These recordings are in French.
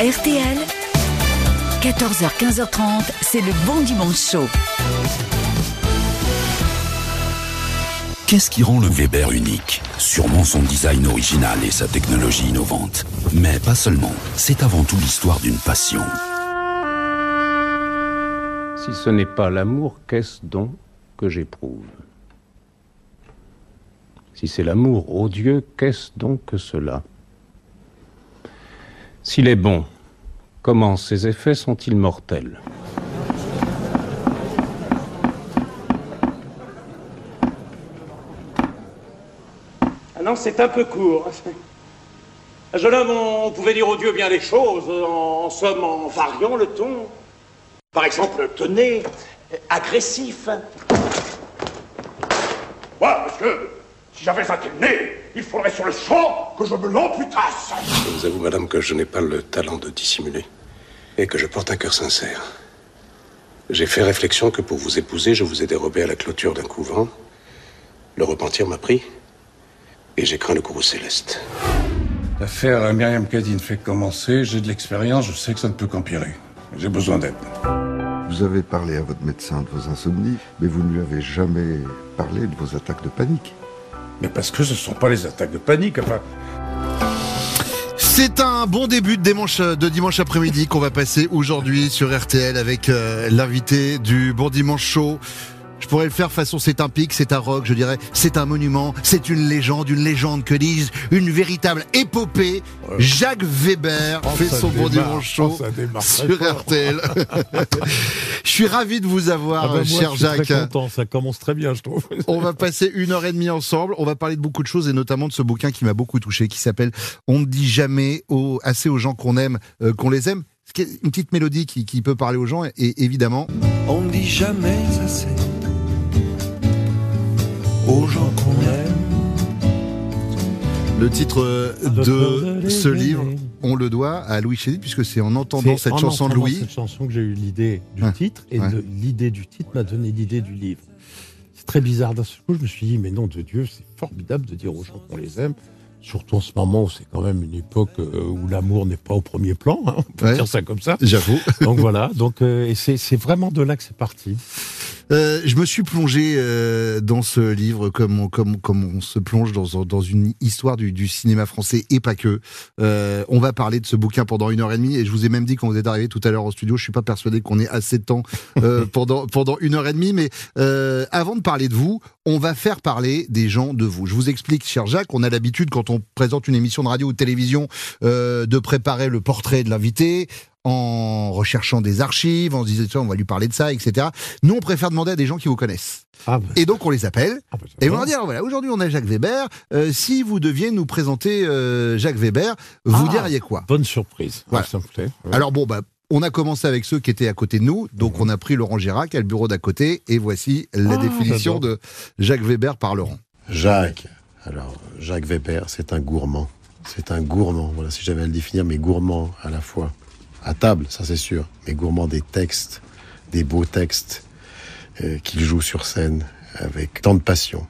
RTL, 14h, 15h30, c'est le bon dimanche chaud. Qu'est-ce qui rend le Weber unique? Sûrement son design original et sa technologie innovante. Mais pas seulement, c'est avant tout l'histoire d'une passion. Si ce n'est pas l'amour, qu'est-ce donc que j'éprouve? Si c'est l'amour odieux, qu'est-ce donc que cela? S'il est bon, comment ses effets sont-ils mortels? Ah non, c'est un peu court. Un jeune homme, on pouvait dire au Dieu bien des choses, en, somme en variant le ton. Par exemple, tenez, agressif. Moi, monsieur, si j'avais un tel nez, il faudrait sur le champ que je me l'amputasse. Je vous avoue, madame, que je n'ai pas le talent de dissimuler et que je porte un cœur sincère. J'ai fait réflexion que pour vous épouser, je vous ai dérobé à la clôture d'un couvent. Le repentir m'a pris et j'ai craint le courroux céleste. L'affaire Myriam Kadine fait commencer, j'ai de l'expérience, je sais que ça ne peut qu'empirer. J'ai besoin d'aide. Vous avez parlé à votre médecin de vos insomnies, mais vous ne lui avez jamais parlé de vos attaques de panique. Mais parce que ce ne sont pas les attaques de panique. C'est un bon début de dimanche, de dimanche après-midi qu'on va passer aujourd'hui sur RTL avec euh, l'invité du Bon Dimanche Show. Je pourrais le faire façon c'est un pic, c'est un rock, je dirais, c'est un monument, c'est une légende, une légende que disent, une véritable épopée. Jacques Weber Oh, fait son Bon Dimanche Show oh, sur fort. RTL. je suis ravi de vous avoir, Ah moi, cher je suis Jacques. Très content, ça commence très bien, je trouve. On va passer une heure et demie ensemble. On va parler de beaucoup de choses et notamment de ce bouquin qui m'a beaucoup touché, qui s'appelle On ne dit jamais assez aux gens qu'on aime, euh, qu'on les aime. Une petite mélodie qui, qui peut parler aux gens et évidemment, On ne dit jamais assez aux gens qu'on aime. le titre euh, de ce livre, on le doit à Louis Chédid puisque c'est en entendant cette en chanson de Louis. cette chanson que j'ai eu l'idée du titre et ouais. l'idée du titre m'a donné l'idée du livre. C'est très bizarre d'un seul coup. Je me suis dit, mais non, de Dieu, c'est formidable de dire aux gens qu'on les aime. Surtout en ce moment où c'est quand même une époque euh, où l'amour n'est pas au premier plan, hein, on peut Ouais. dire ça comme ça. J'avoue. Donc voilà, donc euh, c'est vraiment de là que c'est parti. Euh, je me suis plongé euh, dans ce livre comme on, comme, comme on se plonge dans, dans une histoire du, du cinéma français et pas que. Euh, on va parler de ce bouquin pendant une heure et demie et je vous ai même dit quand vous êtes arrivé tout à l'heure au studio, je suis pas persuadé qu'on ait assez de temps pendant, pendant une heure et demie, mais avant de parler de vous, on va faire parler des gens de vous. Je vous explique, cher Jacques, on a l'habitude quand on présente une émission de radio ou de télévision de préparer le portrait de l'invité en recherchant des archives, en se disant on va lui parler de ça, etc. Nous, on préfère demander à des gens qui vous connaissent. Ah, bah, Et donc, on les appelle. ah, bah, Et on j'adore. va dire, voilà, aujourd'hui, on a Jacques Weber. Euh, si vous deviez nous présenter euh, Jacques Weber, vous Ah. diriez quoi? Bonne surprise. Voilà. Ça me plaît. Ouais. Alors bon, bah, on a commencé avec ceux qui étaient à côté de nous. Donc, on a pris Laurent Girac à le bureau d'à côté. Et voici la Ah, définition de Jacques Weber par Laurent. Jacques. Alors, Jacques Weber, c'est un gourmand. C'est un gourmand. Voilà, si j'avais à le définir, mais gourmand à la fois. À table, ça c'est sûr, mais gourmand des textes, des beaux textes euh, qu'il joue sur scène avec tant de passion.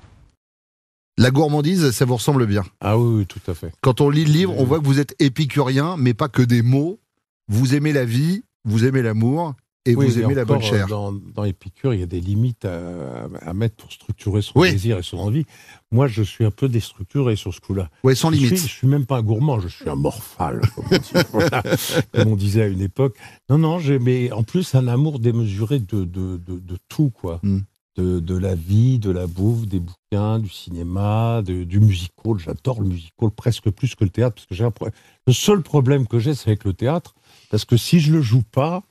La gourmandise, ça vous ressemble bien. Ah oui, oui, tout à fait. Quand on lit le livre, on voit que vous êtes épicurien, mais pas que des mots. Vous aimez la vie, vous aimez l'amour et Oui, vous aimez la bonne chair. Dans, dans Épicure, il y a des limites à, à mettre pour structurer son Oui. désir et son envie. Moi, je suis un peu déstructuré sur ce coup-là. Ouais, sans Je limite. suis, je suis même pas un gourmand, je suis un morphale, comme on, dit, voilà, comme on disait à une époque. Non, non, j'ai, mais en plus, un amour démesuré de, de, de, de tout, quoi. Mm. De, de la vie, de la bouffe, des bouquins, du cinéma, de- du musical. J'adore le musical presque plus que le théâtre, parce que j'ai un pro- le seul problème que j'ai, c'est avec le théâtre, parce que si je le joue pas,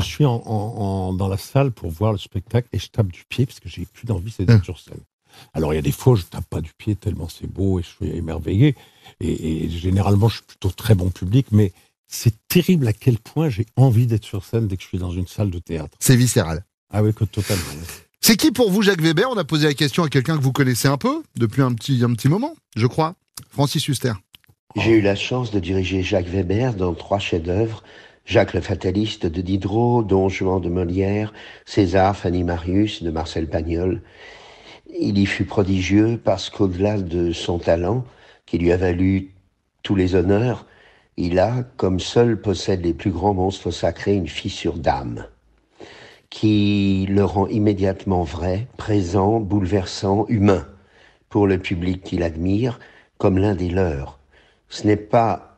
je suis en, en- en- dans la salle pour voir le spectacle et je tape du pied parce que j'ai plus d'envie c'est d'être sur scène. Alors il y a des fois où je tape pas du pied tellement c'est beau et je suis émerveillé. Et, et généralement je suis plutôt très bon public, mais c'est terrible à quel point j'ai envie d'être sur scène dès que je suis dans une salle de théâtre. C'est viscéral. Ah oui, que totalement. C'est qui pour vous Jacques Weber? On a posé la question à quelqu'un que vous connaissez un peu depuis un petit, un petit moment, je crois. Francis Huster. J'ai eu la chance de diriger Jacques Weber dans trois chefs-d'œuvre. Jacques le Fataliste de Diderot, Don Juan de Molière, César, Fanny Marius de Marcel Pagnol. Il y fut prodigieux parce qu'au-delà de son talent, qui lui a valu tous les honneurs, Il a, comme seul possède les plus grands monstres sacrés, une fissure d'âme qui le rend immédiatement vrai, présent, bouleversant, humain pour le public qui l'admire comme l'un des leurs. Ce n'est pas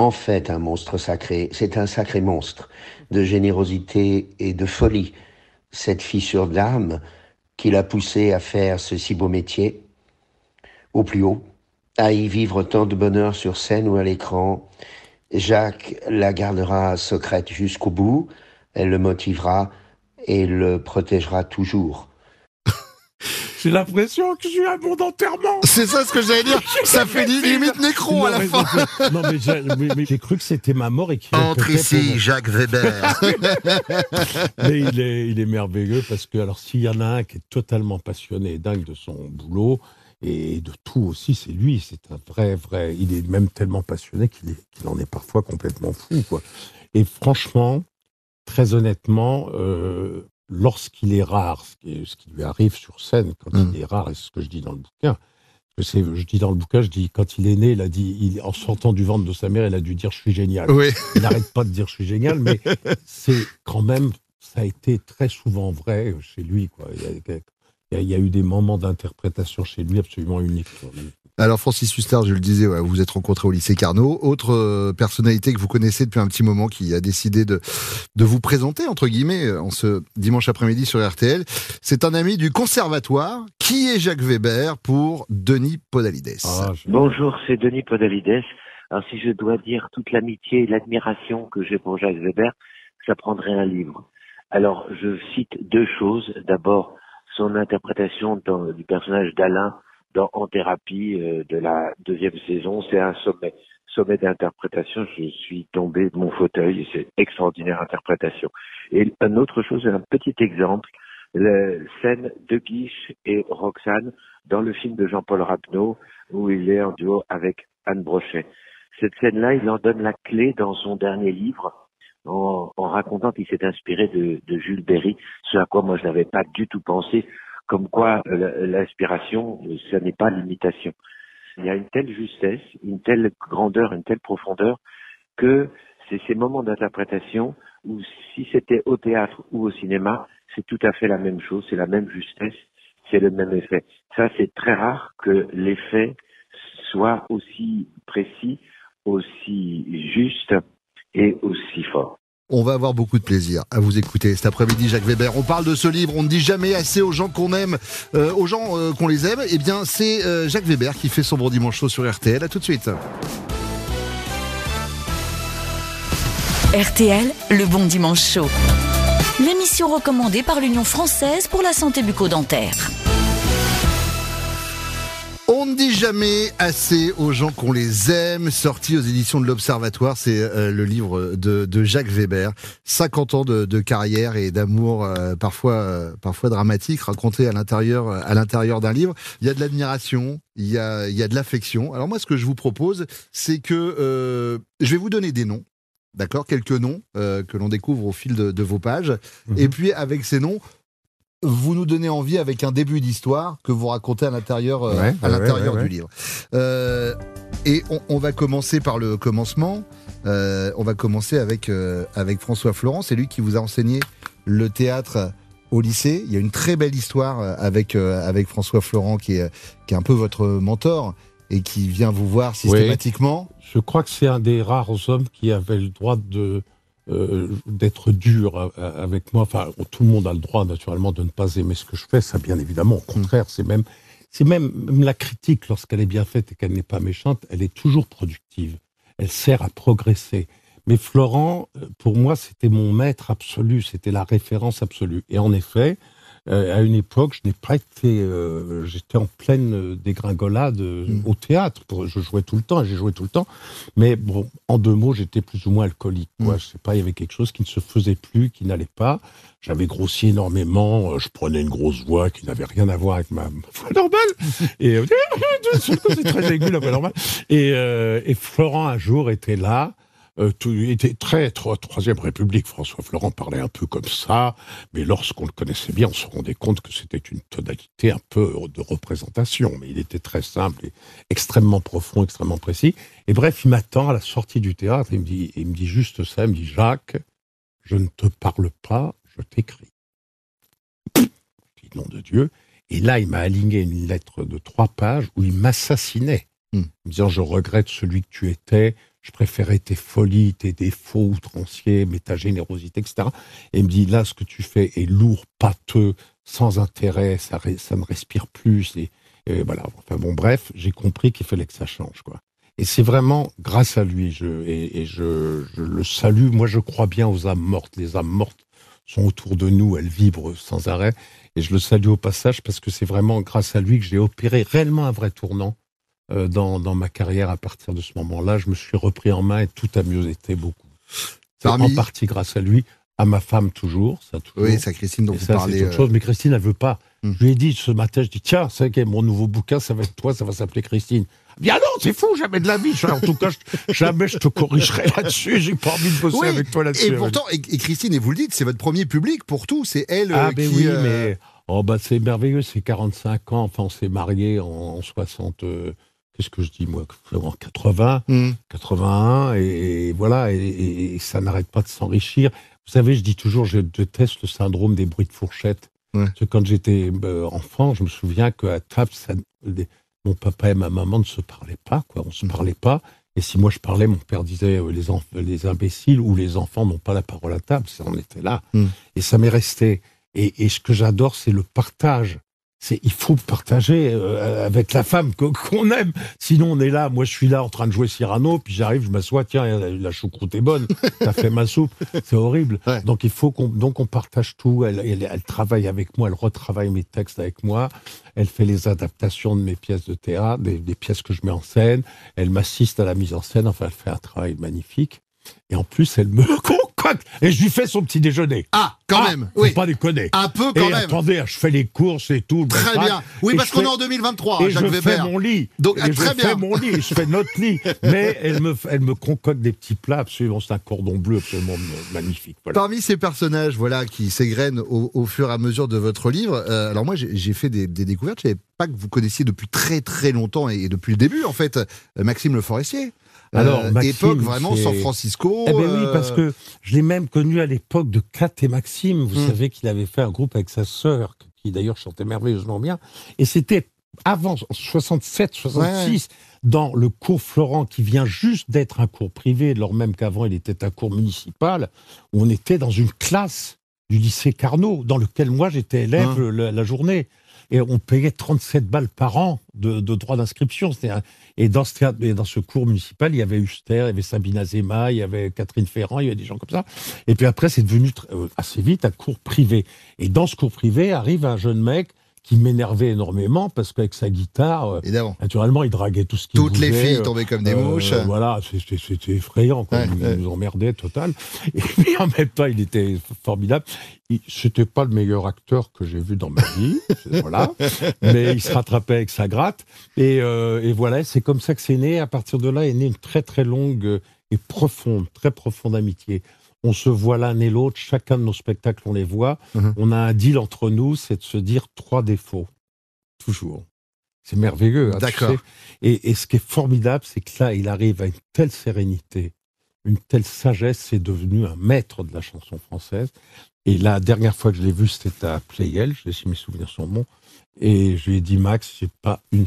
en fait un monstre sacré, c'est un sacré monstre de générosité et de folie. Cette fissure d'âme qui l'a poussé à faire ce si beau métier au plus haut, à y vivre tant de bonheur sur scène ou à l'écran. Jacques la gardera secrète jusqu'au bout, elle le motivera et le protégera toujours. J'ai l'impression que je suis à mon enterrement. C'est ça ce que j'allais dire. Ça fait limite nécron à la fin. Non, mais j'ai, mais j'ai cru que c'était ma mort et qu'il Entre ici, Jacques Weber. Mais il est, il est merveilleux parce que, alors, s'il y en a un qui est totalement passionné et dingue de son boulot et de tout aussi, c'est lui. C'est un vrai, vrai. Il est même tellement passionné qu'il en est parfois complètement fou, quoi. Et franchement, très honnêtement, euh, lorsqu'il est rare, ce qui, est- ce qui lui arrive sur scène, quand Mm. il est rare, et c'est ce que je dis dans le bouquin, je dis dans le bouquin, je dis quand il est né, il a dit, il, en sortant du ventre de sa mère, il a dû dire je suis génial. Oui. Il n'arrête pas de dire je suis génial, mais c'est quand même, ça a été très souvent vrai chez lui. Quoi. Il, y a, il y a- il y a eu des moments d'interprétation chez lui absolument uniques. Alors Francis Huster, je le disais, ouais, vous vous êtes rencontré au lycée Carnot. Autre euh, personnalité que vous connaissez depuis un petit moment qui a décidé de, de vous présenter, entre guillemets, euh, en ce dimanche après-midi sur RTL, c'est un ami du conservatoire. Qui est Jacques Weber pour Denis Podalides Ah, je- Bonjour, c'est Denis Podalides. Alors si je dois dire toute l'amitié et l'admiration que j'ai pour Jacques Weber, ça prendrait un livre. Alors je cite deux choses. D'abord, son interprétation dans- du personnage d'Alain En thérapie euh, de la deuxième saison, c'est un sommet. Sommet d'interprétation, je suis tombé de mon fauteuil, c'est extraordinaire interprétation. Et une autre chose, un petit exemple, la scène de Guiche et Roxane dans le film de Jean-Paul Rapneau, où il est en duo avec Anne Brochet. Cette scène-là, il en donne la clé dans son dernier livre, en, racontant qu'il s'est inspiré de Jules Berry, ce à quoi moi je n'avais pas du tout pensé, comme quoi l'inspiration, ce n'est pas l'imitation. Il y a une telle justesse, une telle grandeur, une telle profondeur, que c'est ces moments d'interprétation où si c'était au théâtre ou au cinéma, c'est tout à fait la même chose, c'est la même justesse, c'est le même effet. Ça, c'est très rare que l'effet soit aussi précis, aussi juste et aussi fort. On va avoir beaucoup de plaisir à vous écouter cet après-midi, Jacques Weber. On parle de ce livre, on ne dit jamais assez aux gens qu'on aime, euh, aux gens euh, qu'on les aime. Eh bien, c'est euh, Jacques Weber qui fait son bon dimanche chaud sur RTL. À tout de suite. RTL, le bon dimanche chaud. L'émission recommandée par l'Union française pour la santé bucco-dentaire. On ne dit jamais assez aux gens qu'on les aime. Sorti aux éditions de l'Observatoire, c'est euh, le livre de, de Jacques Weber. 50 ans de, de carrière et d'amour euh, parfois euh, parfois dramatique raconté à l'intérieur à l'intérieur d'un livre. Il y a de l'admiration, il y a il y a de l'affection. Alors moi, ce que je vous propose, c'est que je vais vous donner des noms. D'accord, quelques noms que l'on découvre au fil de, de vos pages. Et puis avec ces noms, vous nous donnez envie avec un début d'histoire que vous racontez à l'intérieur euh, Ouais, à ouais, l'intérieur ouais, du livre. Euh, et on, on va commencer par le commencement. Euh, on va commencer avec euh, avec François Florent. C'est lui qui vous a enseigné le théâtre au lycée. Il y a une très belle histoire euh, avec euh, avec François Florent qui est qui est un peu votre mentor et qui vient vous voir systématiquement. Je crois que c'est un des rares hommes qui avait le droit de euh, d'être dur avec moi. Enfin, tout le monde a le droit naturellement de ne pas aimer ce que je fais. Ça, bien évidemment. Au contraire, c'est même c'est même, même la critique lorsqu'elle est bien faite et qu'elle n'est pas méchante, elle est toujours productive. Elle sert à progresser. Mais Florent, euh, pour moi, c'était mon maître absolu, c'était la référence absolue. Et en effet, euh, à une époque, je n'ai pas été, euh, j'étais en pleine euh, dégringolade euh, au théâtre. Pour- Je jouais tout le temps, j'ai joué tout le temps. Mais bon, en deux mots, j'étais plus ou moins alcoolique. Quoi. Je sais pas, il y avait quelque chose qui ne se faisait plus, qui n'allait pas. J'avais grossi énormément. euh, Je prenais une grosse voix qui n'avait rien à voir avec ma, voix normale. Et c'est très aigu la voix normale. Et, euh, et Florent un jour était là. Euh, tout, il était très, Troisième République. François Florent parlait un peu comme ça, mais lorsqu'on le connaissait bien, on se rendait compte que c'était une tonalité un peu de représentation. Mais il était très simple et extrêmement profond, extrêmement précis. Et bref, il m'attend à la sortie du théâtre. Il me dit, il me dit juste ça. Il me dit Jacques, je ne te parle pas, je t'écris. Nom de Dieu. Et là, il m'a aligné une lettre de trois pages où il m'assassinait, Hmm. me disant je regrette celui que tu étais, je préférais tes folies, tes défauts outranciers, mais ta générosité, etc. Et il me dit là, ce que tu fais est lourd, pâteux, sans intérêt, ça, ça ne respire plus. Et, voilà. Enfin bon, bref, j'ai compris qu'il fallait que ça change, quoi. Et c'est vraiment grâce à lui, je, et, je, je le salue. Moi, je crois bien aux âmes mortes. Les âmes mortes sont autour de nous, elles vibrent sans arrêt. Et je le salue au passage parce que c'est vraiment grâce à lui que j'ai opéré réellement un vrai tournant dans, dans ma carrière à partir de ce moment-là. Je me suis repris en main et tout a mieux été beaucoup. Parmi- en partie grâce à lui, à ma femme toujours, ça toujours. Oui, ça, Christine, dont Et vous ça, parlez. c'est autre euh, chose. Mais Christine, elle veut pas. Hmm. Je lui ai dit ce matin, je dis tiens, c'est mon nouveau bouquin, ça va être toi, ça va s'appeler Christine. Dit ah non, c'est fou, jamais de la vie. En tout cas, je- jamais je te corrigerai là-dessus. J'ai pas envie de bosser Oui, avec toi là-dessus. Et pourtant, et, et Christine, et vous le dites, c'est votre premier public pour tout. C'est elle Ah euh, ben qui. oui, euh, mais oh bah c'est merveilleux, c'est 45 ans. Enfin, on s'est mariés en, en 60. euh, Qu'est-ce que je dis moi En 80, hmm. 81, et, et voilà, et, et- et ça n'arrête pas de s'enrichir. Vous savez, je dis toujours, je déteste le syndrome des bruits de fourchette. Ouais. Parce que quand j'étais euh, enfant, je me souviens qu'à table, ça- les- mon papa et ma maman ne se parlaient pas, quoi. On se parlait pas. Et si moi je parlais, mon père disait euh, les, imbéciles ou les enfants n'ont pas la parole à table. On était là. Mm. Et ça m'est resté. Et, et ce que j'adore, c'est le partage. C'est il faut partager euh, avec la femme qu'on aime. Sinon, on est là. Moi, je suis là en train de jouer Cyrano, puis j'arrive, je m'assois. Tiens, la, la choucroute est bonne. T'as fait ma soupe. C'est horrible. Ouais. Donc il faut qu'on donc on partage tout. Elle, elle, elle travaille avec moi, elle retravaille mes textes avec moi. Elle fait les adaptations de mes pièces de théâtre, des, des pièces que je mets en scène. Elle m'assiste à la mise en scène. Enfin, elle fait un travail magnifique. Et en plus, elle me Et je lui fais son petit déjeuner. Ah, quand Ah, même. faut Oui. pas déconner. Un peu quand et même. attendez, je fais les courses et tout. Très bien. Oui, Et parce je qu'on fais- est en 2023, et Jacques je Weber. fais mon lit. Donc, Et ah, je très fais bien. mon lit, je fais notre lit. Mais elle me, elle me concocte des petits plats absolument, c'est un cordon bleu absolument magnifique. Voilà. Parmi ces personnages, voilà, qui s'égrènent au, au fur et à mesure de votre livre. euh, alors moi, j'ai fait des, des découvertes. Je savais pas que vous connaissiez depuis très très longtemps et, et depuis le début, en fait, euh, Maxime Le Forestier. Alors, Euh, Maxime, époque vraiment San Francisco. Eh ben oui, euh, parce que je l'ai même connu à l'époque de Kat et Maxime. Vous Hmm. savez qu'il avait fait un groupe avec sa sœur, qui d'ailleurs chantait merveilleusement bien. Et c'était avant 67, 66, dans le cours Florent, qui vient juste d'être un cours privé, alors même qu'avant il était un cours municipal, où on était dans une classe du lycée Carnot, dans lequel moi j'étais élève Hein. la journée. Et on payait 37 balles par an de, de droits d'inscription. Et dans ce, théâtre- et dans ce cours municipal, il y avait Huster, il y avait Sabine Azema, il y avait Catherine Ferrand, il y avait des gens comme ça. Et puis après, c'est devenu euh, assez vite un cours privé. Et dans ce cours privé arrive un jeune mec qui m'énervait énormément parce qu'avec sa guitare, euh, Évidemment. naturellement, il draguait tout ce qui Toutes les filles euh, tombaient comme des euh, mouches. Voilà, c'était effrayant. Quoi. Ouais, il ouais. nous emmerdait total. Et puis en même temps, il était formidable. C'était pas le meilleur acteur que j'ai vu dans ma vie, voilà. Mais il se rattrapait avec sa gratte. Et, euh, et voilà, c'est comme ça que c'est né. À partir de là est née une très très longue et profonde, très profonde amitié. On se voit l'un et l'autre, chacun de nos spectacles, on les voit. Mhm. On a un deal entre nous, c'est de se dire trois défauts. Toujours. C'est merveilleux. hein, tu D'accord. sais. Et, et ce qui est formidable, c'est que là, il arrive à une telle sérénité, une telle sagesse, c'est devenu un maître de la chanson française. Et la dernière fois que je l'ai vu, c'était à Playel, je sais si mes souvenirs sont bons. Et je lui ai dit, Max, j'ai pas une,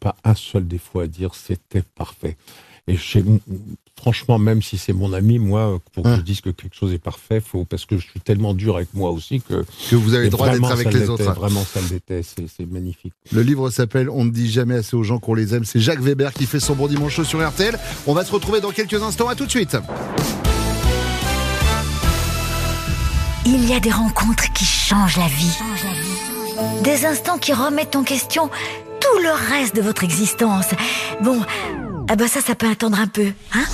pas un seul défaut à dire, c'était parfait. Et chez- franchement, même si c'est mon ami, moi, pour que Hein. je dise que quelque chose est parfait, faut, parce que je suis tellement dur avec moi aussi que. Que vous avez le droit d'être avec les autres. Vraiment, ça l'était, c'est, c'est magnifique. Le livre s'appelle On ne dit jamais assez aux gens qu'on les aime. C'est Jacques Weber qui fait son bon dimanche chaud sur RTL. On va se retrouver dans quelques instants. À tout de suite. Il y a des rencontres qui changent la vie. Des instants qui remettent en question tout le reste de votre existence. Bon, ah bah ça, ça peut attendre un peu, hein?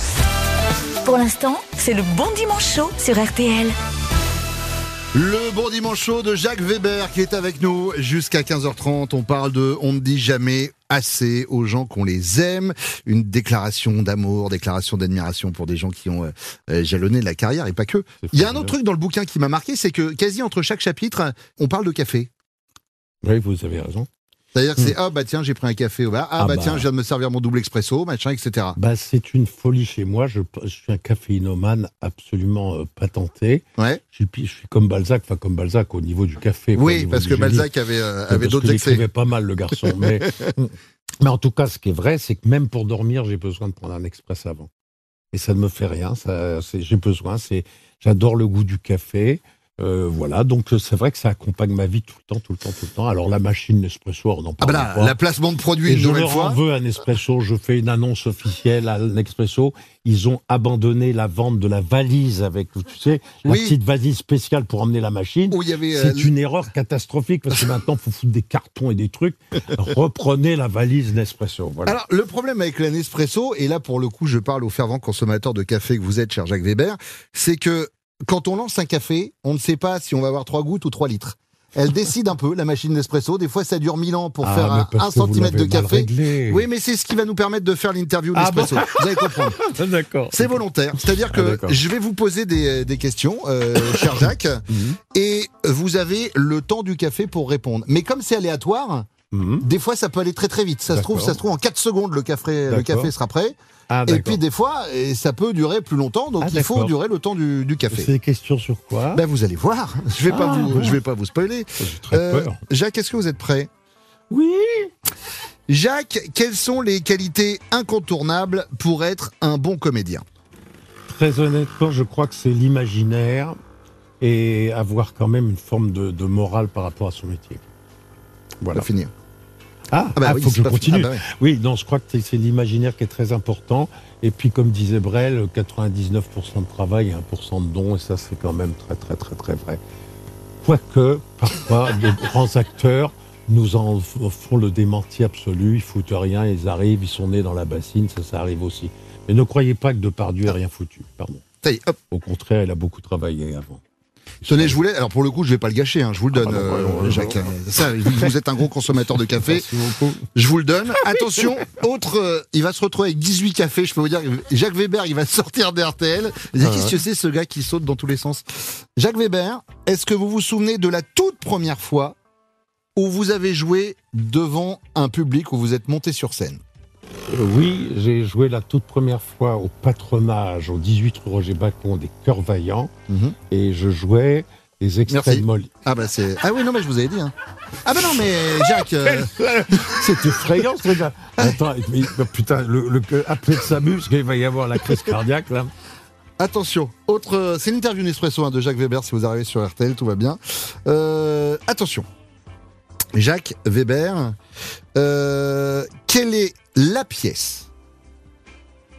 Pour l'instant, c'est le bon dimanche chaud sur RTL. Le bon dimanche chaud de Jacques Weber qui est avec nous jusqu'à 15h30. On parle de On ne dit jamais assez aux gens qu'on les aime. Une déclaration d'amour, déclaration d'admiration pour des gens qui ont euh, jalonné la carrière et pas que. Il y a un autre truc dans le bouquin qui m'a marqué, c'est que quasi entre chaque chapitre, on parle de café. Oui, vous avez raison. C'est-à-dire que c'est ah bah tiens j'ai pris un café au bar ah, bah, tiens je viens de me servir mon double expresso machin etc. Bah c'est une folie chez moi je, je suis un caféinomane absolument euh, patenté. Ouais. Je suis, je suis comme Balzac enfin comme Balzac au niveau du café. Oui parce que Balzac avait euh, avait d'autres excès. Il écrivait pas mal le garçon mais mais en tout cas ce qui est vrai c'est que même pour dormir j'ai besoin de prendre un express avant et ça ne me fait rien ça j'ai besoin c'est j'adore le goût du café. Euh, voilà, donc euh, c'est vrai que ça accompagne ma vie tout le temps, tout le temps, tout le temps. Alors la machine Nespresso, on en parle ah bah là, La placement de produit, une je leur fois. veux un Nespresso. Je fais une annonce officielle à Nespresso. Ils ont abandonné la vente de la valise avec, tu sais, la petite valise spéciale pour emmener la machine. C'est euh, une erreur catastrophique parce que maintenant, faut foutre des cartons et des trucs. Reprenez la valise Nespresso. Voilà. Alors le problème avec la Nespresso, et là pour le coup, je parle aux fervents consommateurs de café que vous êtes, cher Jacques Weber, c'est que quand on lance un café, on ne sait pas si on va avoir 3 gouttes ou 3 litres. Elle décide un peu, la machine d'espresso. Des fois, ça dure 1000 ans pour ah, faire un, centimètre de café. Oui, mais c'est ce qui va nous permettre de faire l'interview ah d'espresso. Vous allez comprendre. D'accord. C'est volontaire. C'est-à-dire que ah, je vais vous poser des, des questions, euh, cher Jacques, mhm. et vous avez le temps du café pour répondre. Mais comme c'est aléatoire, mhm. des fois, ça peut aller très très vite. Ça se trouve, ça se trouve en 4 secondes, le café, le café sera prêt. Ah, et puis des fois, et ça peut durer plus longtemps, donc ah, il faut durer le temps du, du café. C'est des questions sur quoi? Ben, Vous allez voir, je vais, pas, vous, je vais pas vous spoiler. Très euh, peur. Jacques, est-ce que vous êtes prêt? Oui Jacques, quelles sont les qualités incontournables pour être un bon comédien? Très honnêtement, je crois que c'est l'imaginaire et avoir quand même une forme de, morale par rapport à son métier. Voilà. Finir. Ah, ah, bah ah faut que je continue. Ah bah oui. non, je crois que c'est l'imaginaire qui est très important. Et puis, comme disait Brel, 99% de travail et 1% de dons, et ça, c'est quand même très, très, très, très vrai. Quoique, parfois, de grands acteurs nous en font le démenti absolu, ils foutent rien, ils arrivent, ils sont nés dans la bassine, ça, ça arrive aussi. Mais ne croyez pas que Depardieu ait rien foutu, pardon. Au contraire, il a beaucoup travaillé avant. Tenez, je voulais. Alors pour le coup, je vais pas le gâcher. Hein, je vous le donne, ah, euh, Jacques. Ça, vous êtes un gros consommateur de café. Je vous le donne. Attention, autre. Euh, il va se retrouver avec 18 cafés. Je peux vous dire, Jacques Weber, il va sortir d'RTL. Qu'est-ce que c'est ce gars qui saute dans tous les sens? Jacques Weber, est-ce que vous vous souvenez de la toute première fois où vous avez joué devant un public où vous êtes monté sur scène? Oui, j'ai joué la toute première fois au patronage au 18 rue Roger Bacon des Cœurs Vaillants mhm. et je jouais des extraits de Ah bah c'est ah oui non mais je vous avais dit hein. Ah bah non mais Jacques euh, c'est effrayant ce truc Attends bah, putain le, le après s'amuse qu'il va y avoir la crise cardiaque là. Attention, autre, euh, c'est l'interview Nespresso hein, de Jacques Weber si vous arrivez sur RTL, tout va bien. attention, Jacques Weber, quelle est la pièce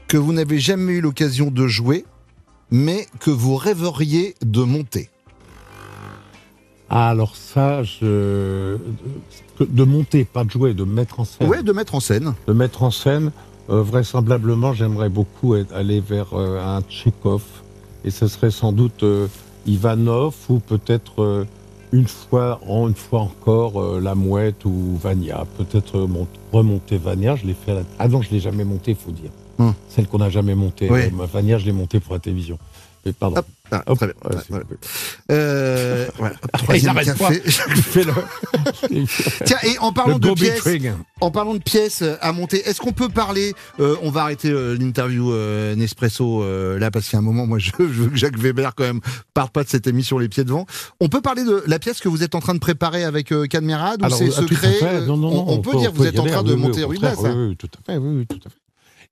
que vous n'avez jamais eu l'occasion de jouer, mais que vous rêveriez de monter? Ah, alors ça, je... de monter, pas de jouer, de mettre en scène. Oui, de mettre en scène. De mettre en scène. Euh, vraisemblablement, j'aimerais beaucoup aller vers euh, un Tchekhov. Et ce serait sans doute euh, Ivanov ou peut-être une fois, en, une fois encore, euh, La Mouette ou Vania. Peut-être remonter Vania, je l'ai fait à la... Ah non, je l'ai jamais monté, il faut dire. Hum. Celle qu'on n'a jamais montée. Euh, Vania, je l'ai montée pour la télévision. Pardon. Ah, très bien. Euh, Tiens, et en parlant de pièces, en parlant de pièces à monter, est-ce qu'on peut parler euh, On va arrêter euh, l'interview Nespresso là parce a un moment, moi, je, veux que Jacques Weber quand même parte pas de cette émission les pieds devant. On peut parler de la pièce que vous êtes en train de préparer avec Cadmerade ou c'est secret non, non, on, peut dire que vous êtes en train de monter oui, oui, oui, tout à fait, oui, tout à fait.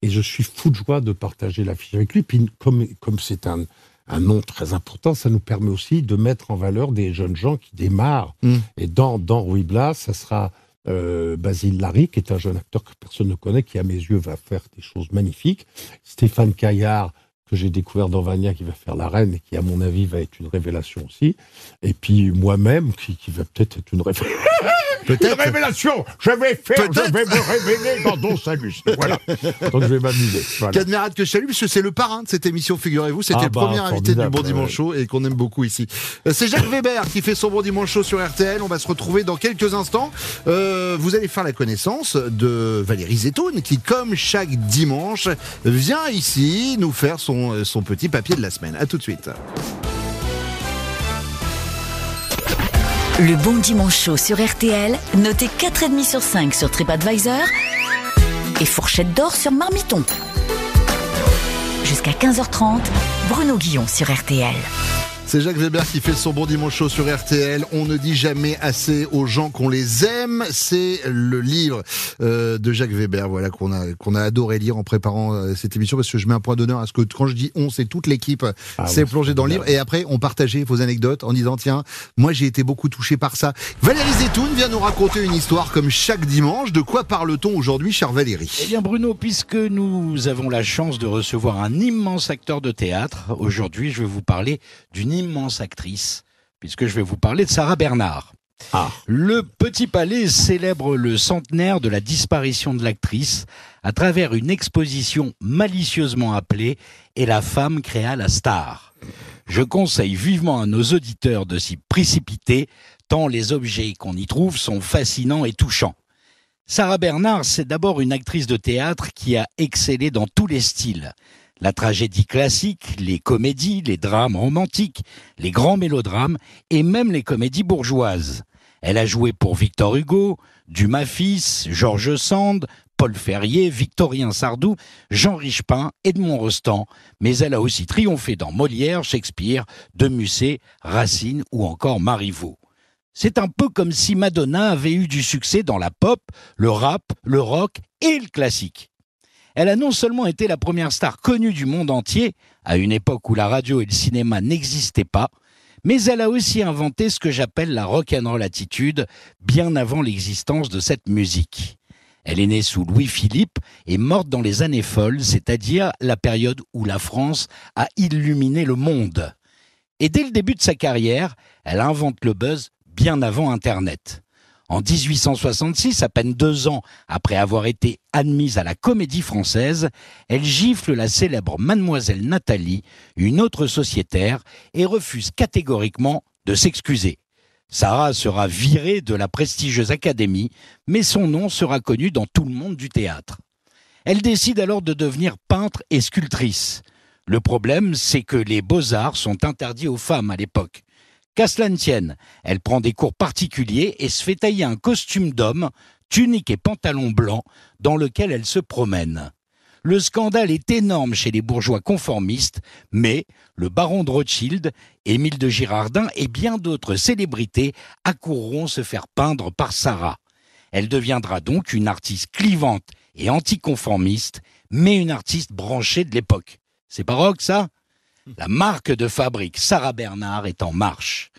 Et je suis fou de joie de partager l'affiche avec lui. Puis comme comme c'est un un nom très important, ça nous permet aussi de mettre en valeur des jeunes gens qui démarrent. Mm. Et dans, dans Ruy Blas, ça sera euh, Basile Larry, qui est un jeune acteur que personne ne connaît, qui à mes yeux va faire des choses magnifiques. Stéphane Caillard, que j'ai découvert dans Vania, qui va faire la reine et qui, à mon avis, va être une révélation aussi. Et puis moi-même, qui, qui va peut-être être une révélation. Peut-être. Une révélation Je vais faire, je vais me révéler dans ton salut. Voilà. Donc je vais m'amuser. Voilà. Cadmerade que je salue, puisque c'est le parrain de cette émission, figurez-vous. C'était Ah le bah, premier invité du Bon Dimanche. Show et qu'on aime beaucoup ici. Euh, C'est Jacques Weber qui fait son Bon Dimanche Show sur RTL. On va se retrouver dans quelques instants. Euh, vous allez faire la connaissance de Valérie Zetoun qui, comme chaque dimanche, vient ici nous faire son, son petit papier de la semaine. À tout de suite. Le bon dimanche chaud sur RTL, noté 4,5 sur 5 sur TripAdvisor et fourchette d'or sur Marmiton. Jusqu'à 15h30, Bruno Guillon sur RTL. C'est Jacques Weber qui fait son bon dimanche chaud sur RTL. On ne dit jamais assez aux gens qu'on les aime. C'est le livre euh, de Jacques Weber, voilà qu'on a qu'on a adoré lire en préparant euh, cette émission parce que je mets un point d'honneur à ce que quand je dis on, c'est toute l'équipe Ah s'est ouais, plongée dans le livre et après on partageait vos anecdotes en disant tiens moi j'ai été beaucoup touché par ça. Valérie Zetoun vient nous raconter une histoire comme chaque dimanche. De quoi parle-t-on aujourd'hui, chère Valérie? Eh bien Bruno, puisque nous avons la chance de recevoir un immense acteur de théâtre, aujourd'hui je vais vous parler d'une immense actrice, puisque je vais vous parler de Sarah Bernard. Le Petit Palais célèbre le centenaire de la disparition de l'actrice à travers une exposition malicieusement appelée Et la femme créa la star. Je conseille vivement à nos auditeurs de s'y précipiter, tant les objets qu'on y trouve sont fascinants et touchants. Sarah Bernard, c'est d'abord une actrice de théâtre qui a excellé dans tous les styles. La tragédie classique, les comédies, les drames romantiques, les grands mélodrames et même les comédies bourgeoises. Elle a joué pour Victor Hugo, Dumas fils, Georges Sand, Paul Ferrier, Victorien Sardou, Jean Richepin, Edmond Rostand, mais elle a aussi triomphé dans Molière, Shakespeare, De Musset, Racine ou encore Marivaux. C'est un peu comme si Madonna avait eu du succès dans la pop, le rap, le rock et le classique. Elle a non seulement été la première star connue du monde entier, à une époque où la radio et le cinéma n'existaient pas, mais elle a aussi inventé ce que j'appelle la rock'n'roll attitude, bien avant l'existence de cette musique. Elle est née sous Louis-Philippe et morte dans les années folles, c'est-à-dire la période où la France a illuminé le monde. Et dès le début de sa carrière, elle invente le buzz bien avant Internet. En 1866, à peine deux ans après avoir été admise à la Comédie Française, elle gifle la célèbre Mademoiselle Nathalie, une autre sociétaire, et refuse catégoriquement de s'excuser. Sarah sera virée de la prestigieuse académie, mais son nom sera connu dans tout le monde du théâtre. Elle décide alors de devenir peintre et sculptrice. Le problème, c'est que les beaux-arts sont interdits aux femmes à l'époque. Qu'à cela ne tienne, elle prend des cours particuliers et se fait tailler un costume d'homme, tunique et pantalon blanc, dans lequel elle se promène. Le scandale est énorme chez les bourgeois conformistes, mais le baron de Rothschild, Émile de Girardin et bien d'autres célébrités accourront se faire peindre par Sarah. Elle deviendra donc une artiste clivante et anticonformiste, mais une artiste branchée de l'époque. C'est rock, ça? La marque de fabrique Sarah Bernard est en marche.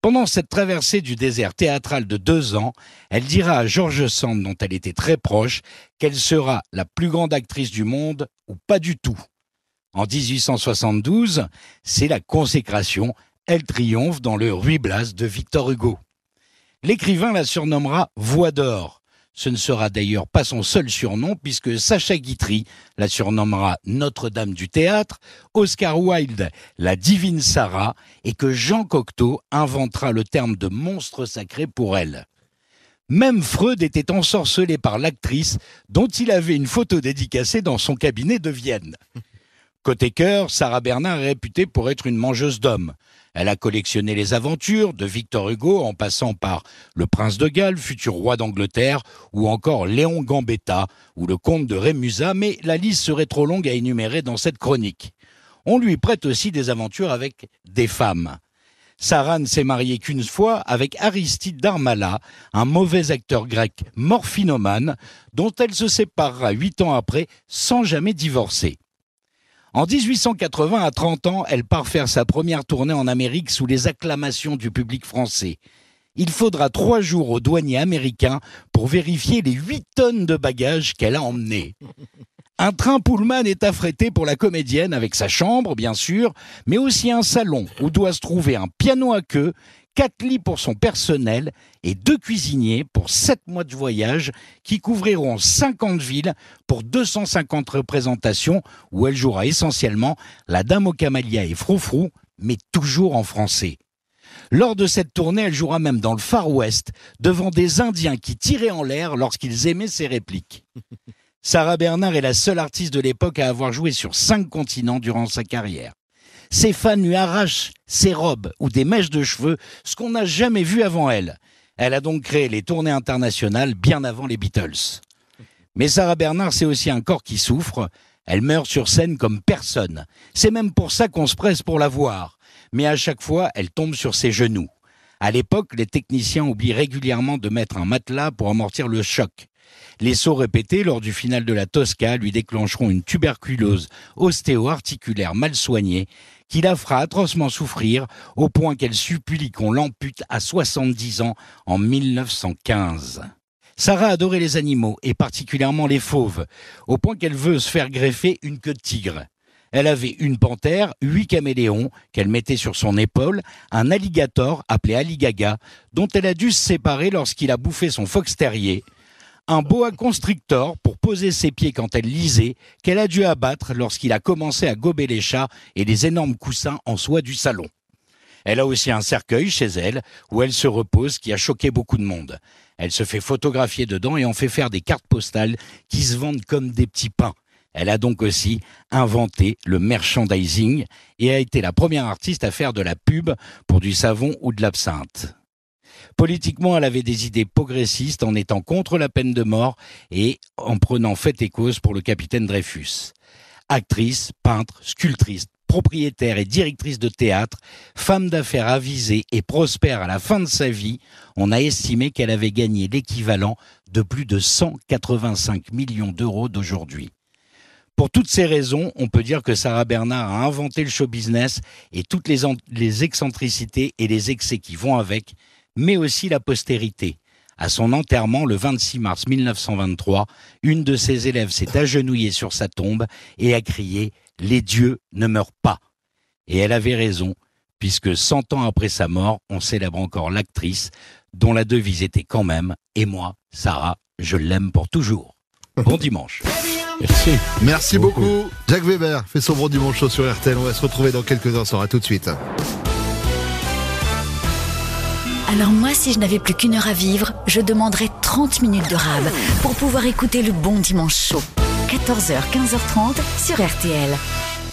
Pendant cette traversée du désert théâtral de deux ans, elle dira à Georges Sand, dont elle était très proche, qu'elle sera la plus grande actrice du monde ou pas du tout. En 1872, c'est la consécration. Elle triomphe dans le Ruy Blas de Victor Hugo. L'écrivain la surnommera Voix d'or. Ce ne sera d'ailleurs pas son seul surnom, puisque Sacha Guitry la surnommera Notre-Dame du théâtre, Oscar Wilde la divine Sarah, et que Jean Cocteau inventera le terme de monstre sacré pour elle. Même Freud était ensorcelé par l'actrice dont il avait une photo dédicacée dans son cabinet de Vienne. Côté cœur, Sarah Bernard est réputée pour être une mangeuse d'hommes. Elle a collectionné les aventures de Victor Hugo en passant par le prince de Galles, futur roi d'Angleterre, ou encore Léon Gambetta ou le comte de Rémusat, mais la liste serait trop longue à énumérer dans cette chronique. On lui prête aussi des aventures avec des femmes. Sarah ne s'est mariée qu'une fois avec Aristide Darmala, un mauvais acteur grec morphinomane, dont elle se séparera huit ans après sans jamais divorcer. En 1880, à 30 ans, elle part faire sa première tournée en Amérique sous les acclamations du public français. Il faudra trois jours aux douaniers américains pour vérifier les 8 tonnes de bagages qu'elle a emmenés. Un train Pullman est affrété pour la comédienne avec sa chambre, bien sûr, mais aussi un salon où doit se trouver un piano à queue, quatre lits pour son personnel et deux cuisiniers pour sept mois de voyage qui couvriront 50 villes pour 250 représentations où elle jouera essentiellement la Dame aux Camélias et Froufrou, mais toujours en français. Lors de cette tournée, elle jouera même dans le Far West, devant des Indiens qui tiraient en l'air lorsqu'ils aimaient ses répliques. Sarah Bernard est la seule artiste de l'époque à avoir joué sur cinq continents durant sa carrière. Ses fans lui arrachent ses robes ou des mèches de cheveux, ce qu'on n'a jamais vu avant elle. Elle a donc créé les tournées internationales bien avant les Beatles. Mais Sarah Bernard, c'est aussi un corps qui souffre. Elle meurt sur scène comme personne. C'est même pour ça qu'on se presse pour la voir. Mais à chaque fois, elle tombe sur ses genoux. À l'époque, les techniciens oublient régulièrement de mettre un matelas pour amortir le choc. Les sauts répétés lors du final de la Tosca lui déclencheront une tuberculose ostéo-articulaire mal soignée qui la fera atrocement souffrir au point qu'elle supplie qu'on l'ampute à 70 ans en 1915. Sarah adorait les animaux, et particulièrement les fauves, au point qu'elle veut se faire greffer une queue de tigre. Elle avait une panthère, huit caméléons qu'elle mettait sur son épaule, un alligator appelé Aligaga, dont elle a dû se séparer lorsqu'il a bouffé son fox terrier, un boa constrictor pour poser ses pieds quand elle lisait, qu'elle a dû abattre lorsqu'il a commencé à gober les chats et les énormes coussins en soie du salon. Elle a aussi un cercueil chez elle où elle se repose qui a choqué beaucoup de monde. Elle se fait photographier dedans et en fait faire des cartes postales qui se vendent comme des petits pains. Elle a donc aussi inventé le merchandising et a été la première artiste à faire de la pub pour du savon ou de l'absinthe. Politiquement, elle avait des idées progressistes en étant contre la peine de mort et en prenant fait et cause pour le capitaine Dreyfus. Actrice, peintre, sculptrice, propriétaire et directrice de théâtre, femme d'affaires avisée et prospère à la fin de sa vie, on a estimé qu'elle avait gagné l'équivalent de plus de 185 millions d'euros d'aujourd'hui. Pour toutes ces raisons, on peut dire que Sarah Bernard a inventé le show business et toutes les, excentricités et les excès qui vont avec, mais aussi la postérité. À son enterrement le 26 mars 1923, une de ses élèves s'est agenouillée sur sa tombe et a crié ⁇ Les dieux ne meurent pas !⁇ Et elle avait raison, puisque cent ans après sa mort, on célèbre encore l'actrice, dont la devise était quand même ⁇ Et moi, Sarah, je l'aime pour toujours ⁇ Bon dimanche Merci. Merci beaucoup. Jacques Weber fait son bon dimanche chaud sur RTL. On va se retrouver dans quelques instants. À tout de suite. Alors moi, si je n'avais plus qu'une heure à vivre, je demanderais 30 minutes de rab pour pouvoir écouter le bon dimanche chaud. 14h, 15h30 sur RTL.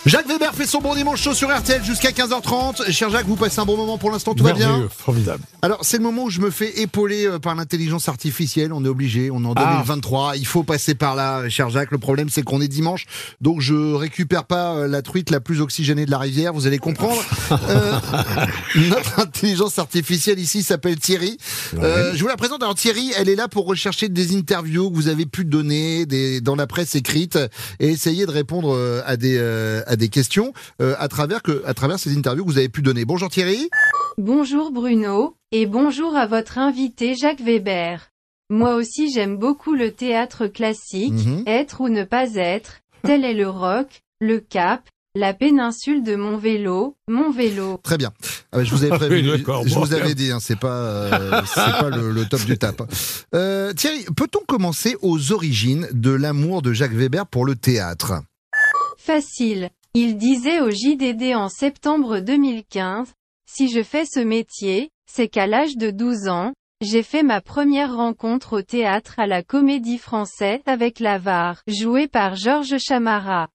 Jacques Weber fait son bon dimanche chaud sur RTL jusqu'à 15h30. Cher Jacques, vous passez un bon moment pour l'instant, tout va bien Formidable. Alors, c'est le moment où je me fais épauler euh, par l'intelligence artificielle. On est obligé, on est en Ah. 2023. Il faut passer par là, cher Jacques. Le problème, c'est qu'on est dimanche. Donc, je récupère pas euh, la truite la plus oxygénée de la rivière. Vous allez comprendre. Euh, notre intelligence artificielle ici s'appelle Thierry. Euh, je vous la présente. Alors, Thierry, elle est là pour rechercher des interviews que vous avez pu donner des, dans la presse écrite et essayer de répondre euh, à des, euh, à des questions euh, à, travers que, à travers ces interviews que vous avez pu donner. Bonjour Thierry. Bonjour Bruno, et bonjour à votre invité Jacques Weber. Moi aussi j'aime beaucoup le théâtre classique, Mhm. être ou ne pas être, tel est le rock, le cap, la péninsule de mon vélo, mon vélo. Très bien. Ah bah, je vous avais prévenu. Oui, je vous avais dit, hein, c'est pas, euh, c'est pas le, le top du tap. Euh, Thierry, peut-on commencer aux origines de l'amour de Jacques Weber pour le théâtre? Facile. Il disait au JDD en septembre 2015, si je fais ce métier, c'est qu'à l'âge de 12 ans, j'ai fait ma première rencontre au théâtre à la Comédie Française avec l'avare, joué par Georges Chamara.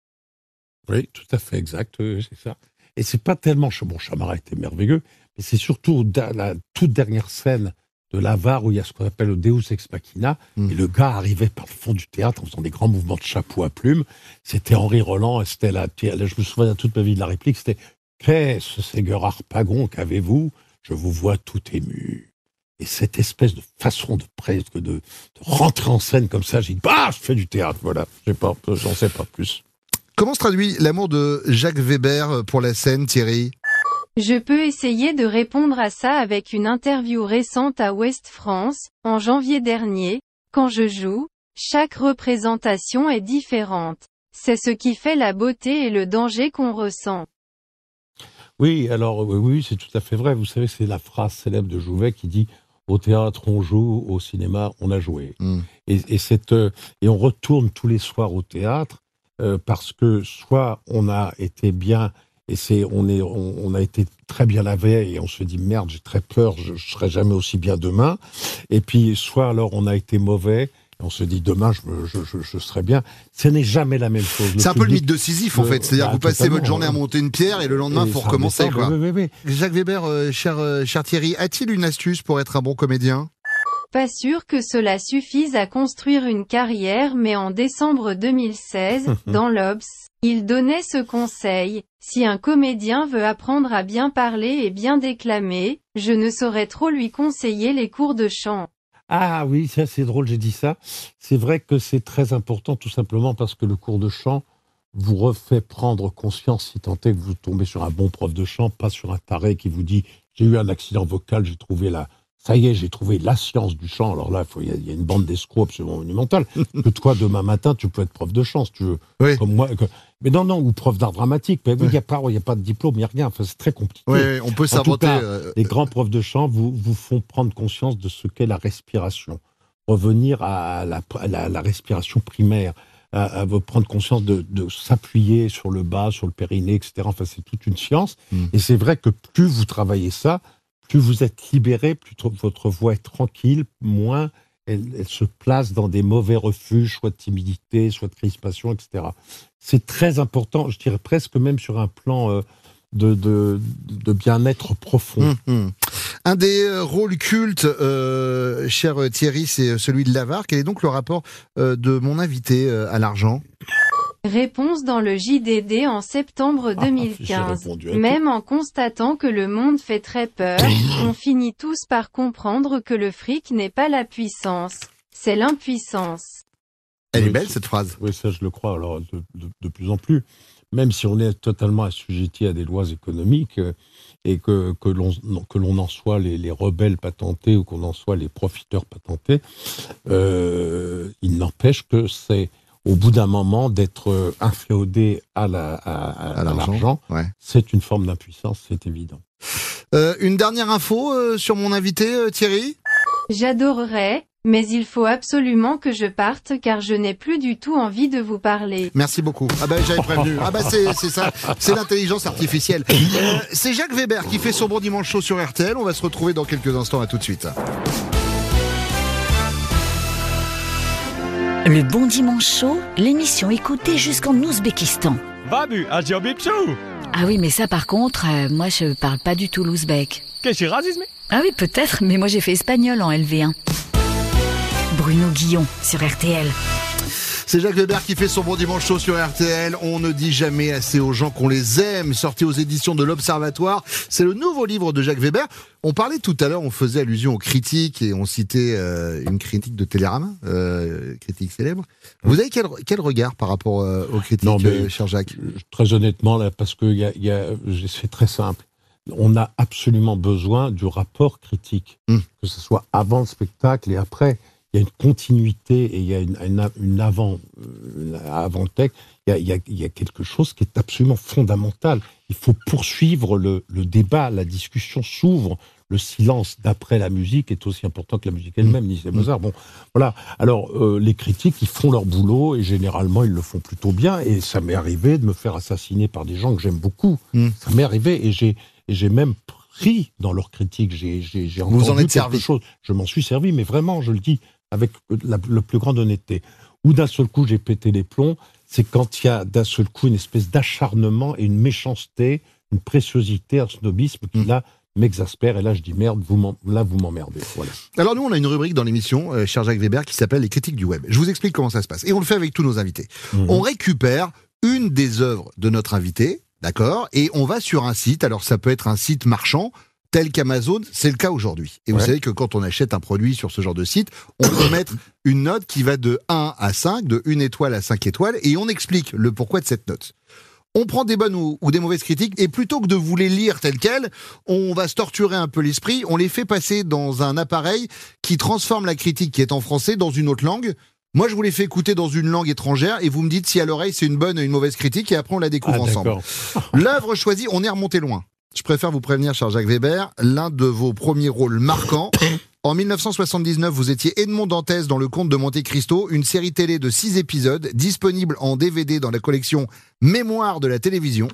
Oui, tout à fait exact, c'est ça. Et c'est pas tellement, bon, Chamara était merveilleux, mais c'est surtout la toute dernière scène de l'avare où il y a ce qu'on appelle le Deus ex machina, Mm. et le gars arrivait par le fond du théâtre en faisant des grands mouvements de chapeau à plumes. C'était Henri Roland, et c'était la, je me souviens toute ma vie de la réplique, c'était Qu'est-ce, Seigneur Harpagon, qu'avez-vous? Je vous vois tout ému. Et cette espèce de façon de presque de, de rentrer en scène comme ça, j'ai dit, bah, je fais du théâtre, voilà. J'en sais pas plus. Comment se traduit l'amour de Jacques Weber pour la scène, Thierry? Je peux essayer de répondre à ça avec une interview récente à Ouest France, en janvier dernier. Quand je joue, chaque représentation est différente. C'est ce qui fait la beauté et le danger qu'on ressent. Oui, alors oui, oui, c'est tout à fait vrai. Vous savez, c'est la phrase célèbre de Jouvet qui dit au théâtre on joue, au cinéma on a joué. Et, et, cette, euh, et on retourne tous les soirs au théâtre euh, parce que soit on a été bien et c'est on est on, on a été très bien la veille et on se dit merde j'ai très peur je, je serai jamais aussi bien demain et puis soit alors on a été mauvais et on se dit demain je, me- je, je, je serai bien ce n'est jamais la même chose C'est un peu le mythe de Sisyphe en fait, c'est-à-dire bah, que vous passez votre journée à ouais. monter une pierre et le lendemain Et faut recommencer quoi. oui, oui, oui. Jacques Weber, euh, cher, euh, cher Thierry, a-t-il une astuce pour être un bon comédien? Pas sûr que cela suffise à construire une carrière mais en décembre 2016, dans l'Obs, il donnait ce conseil, si un comédien veut apprendre à bien parler et bien déclamer, je ne saurais trop lui conseiller les cours de chant. Ah oui, ça c'est drôle, j'ai dit ça. C'est vrai que c'est très important tout simplement parce que le cours de chant vous refait prendre conscience, si tant est que vous tombez sur un bon prof de chant, pas sur un taré qui vous dit j'ai eu un accident vocal, j'ai trouvé la... Ça y est, j'ai trouvé la science du chant. Alors là, il y, a- il y a une bande d'escrocs absolument monumentale. que toi, demain matin, tu peux être prof de chant, si tu veux. Comme moi. que- Mais non, non, ou prof d'art dramatique. Mais oui, il n'y a, pas- y a pas de diplôme, il n'y a rien. Enfin, c'est très compliqué. Oui, oui, on peut s'inventer, euh, Les grands profs de chant vous, vous font prendre conscience de ce qu'est la respiration. Revenir à la, à la, la respiration primaire, à, à vous prendre conscience de, de s'appuyer sur le bas, sur le périnée, etc. Enfin, c'est toute une science. Hmm. Et c'est vrai que plus vous travaillez ça, plus vous êtes libéré, plus tr- votre voix est tranquille, moins elle, se place dans des mauvais refuges, soit de timidité, soit de crispation, etc. C'est très important, je dirais presque même sur un plan euh, de, de, bien-être profond. Mhm. Un des euh, rôles cultes, euh, cher Thierry, c'est celui de l'avare. Quel est donc le rapport de mon invité à l'argent? Réponse dans le JDD en septembre Ah, j'ai 2015. répondu à tout. Même en constatant que le monde fait très peur, on finit tous par comprendre que le fric n'est pas la puissance, c'est l'impuissance. Elle est belle cette phrase. Oui, ça je le crois, alors de, de- de plus en plus. Même si on est totalement assujetti à des lois économiques euh, et que, que l'on que l'on en soit les, les rebelles patentés ou qu'on en soit les profiteurs patentés, euh, il n'empêche que c'est au bout d'un moment d'être euh, inféodé à la- à- à- à l'argent, ouais. c'est une forme d'impuissance, c'est évident. Euh, une dernière info euh, sur mon invité, euh, Thierry? J'adorerais, mais il faut absolument que je parte car je n'ai plus du tout envie de vous parler. Merci beaucoup. Ah bah j'avais prévenu. Ah bah c'est c'est ça, c'est l'intelligence artificielle. Euh, c'est Jacques Weber qui fait son bon dimanche chaud sur RTL. On va se retrouver dans quelques instants. À tout de suite. Le Bon Dimanche Chaud, l'émission écoutée jusqu'en Ouzbékistan. Babu, Ah oui, mais ça par contre, euh, moi je parle pas du tout l'ouzbek. Qu'est-ce que racisme? Ah oui, peut-être, mais moi j'ai fait espagnol en LV1. Bruno Guillon sur RTL. C'est Jacques Weber qui fait son bon dimanche chaud sur RTL. On ne dit jamais assez aux gens qu'on les aime. Sorti aux éditions de l'Observatoire. C'est le nouveau livre de Jacques Weber. On parlait tout à l'heure, on faisait allusion aux critiques et on citait euh, une critique de Télérama, euh, critique célèbre. Vous avez quel, quel regard par rapport euh, aux critiques, Non, mais- cher Jacques? Très honnêtement, là, parce que y a, y a, c'est très simple. On a absolument besoin du rapport critique, que ce soit avant le spectacle et après. Il y a une continuité et il y a une, une, une avant, une avant-tech. Il y a, il y, a, il y a quelque chose qui est absolument fondamental. Il faut poursuivre le, le débat, la discussion s'ouvre. Le silence d'après la musique est aussi important que la musique elle-même, ni c'est Mozart. Bon, voilà. Alors, euh, les critiques, ils font leur boulot et généralement, ils le font plutôt bien. Et ça m'est arrivé de me faire assassiner par des gens que j'aime beaucoup. Ça m'est arrivé et j'ai et j'ai même pris dans leurs critiques. J'ai Vous en entendu êtes quelque servi. chose. Je m'en suis servi, mais vraiment, je le dis avec la, la plus grande honnêteté. Ou d'un seul coup, j'ai pété les plombs. C'est quand il y a d'un seul coup une espèce d'acharnement et une méchanceté, une préciosité, un snobisme qui là m'exaspère. Et là, je dis merde, vous là, vous m'emmerdez. Voilà. Alors nous, on a une rubrique dans l'émission, euh, cher Jacques Weber, qui s'appelle les critiques du web. Je vous explique comment ça se passe. Et on le fait avec tous nos invités. On récupère une des œuvres de notre invité, d'accord? Et on va sur un site. Alors ça peut être un site marchand, tel qu'Amazon, c'est le cas aujourd'hui. Et vous savez que quand on achète un produit sur ce genre de site, on peut mettre une note qui va de 1 à 5, de 1 étoile à 5 étoiles, et on explique le pourquoi de cette note. On prend des bonnes ou, ou des mauvaises critiques et plutôt que de vous les lire telles quelles, on va se torturer un peu l'esprit, on les fait passer dans un appareil qui transforme la critique qui est en français dans une autre langue. Moi, je vous les fais écouter dans une langue étrangère et vous me dites si à l'oreille c'est une bonne ou une mauvaise critique et après on la découvre Ah, ensemble. L'œuvre choisie, on est remonté loin. Je préfère vous prévenir, cher Jacques Weber, l'un de vos premiers rôles marquants. En 1979, vous étiez Edmond Dantès dans Le Comte de Monte Cristo, une série télé de six épisodes disponible en DVD dans la collection Mémoire de la télévision.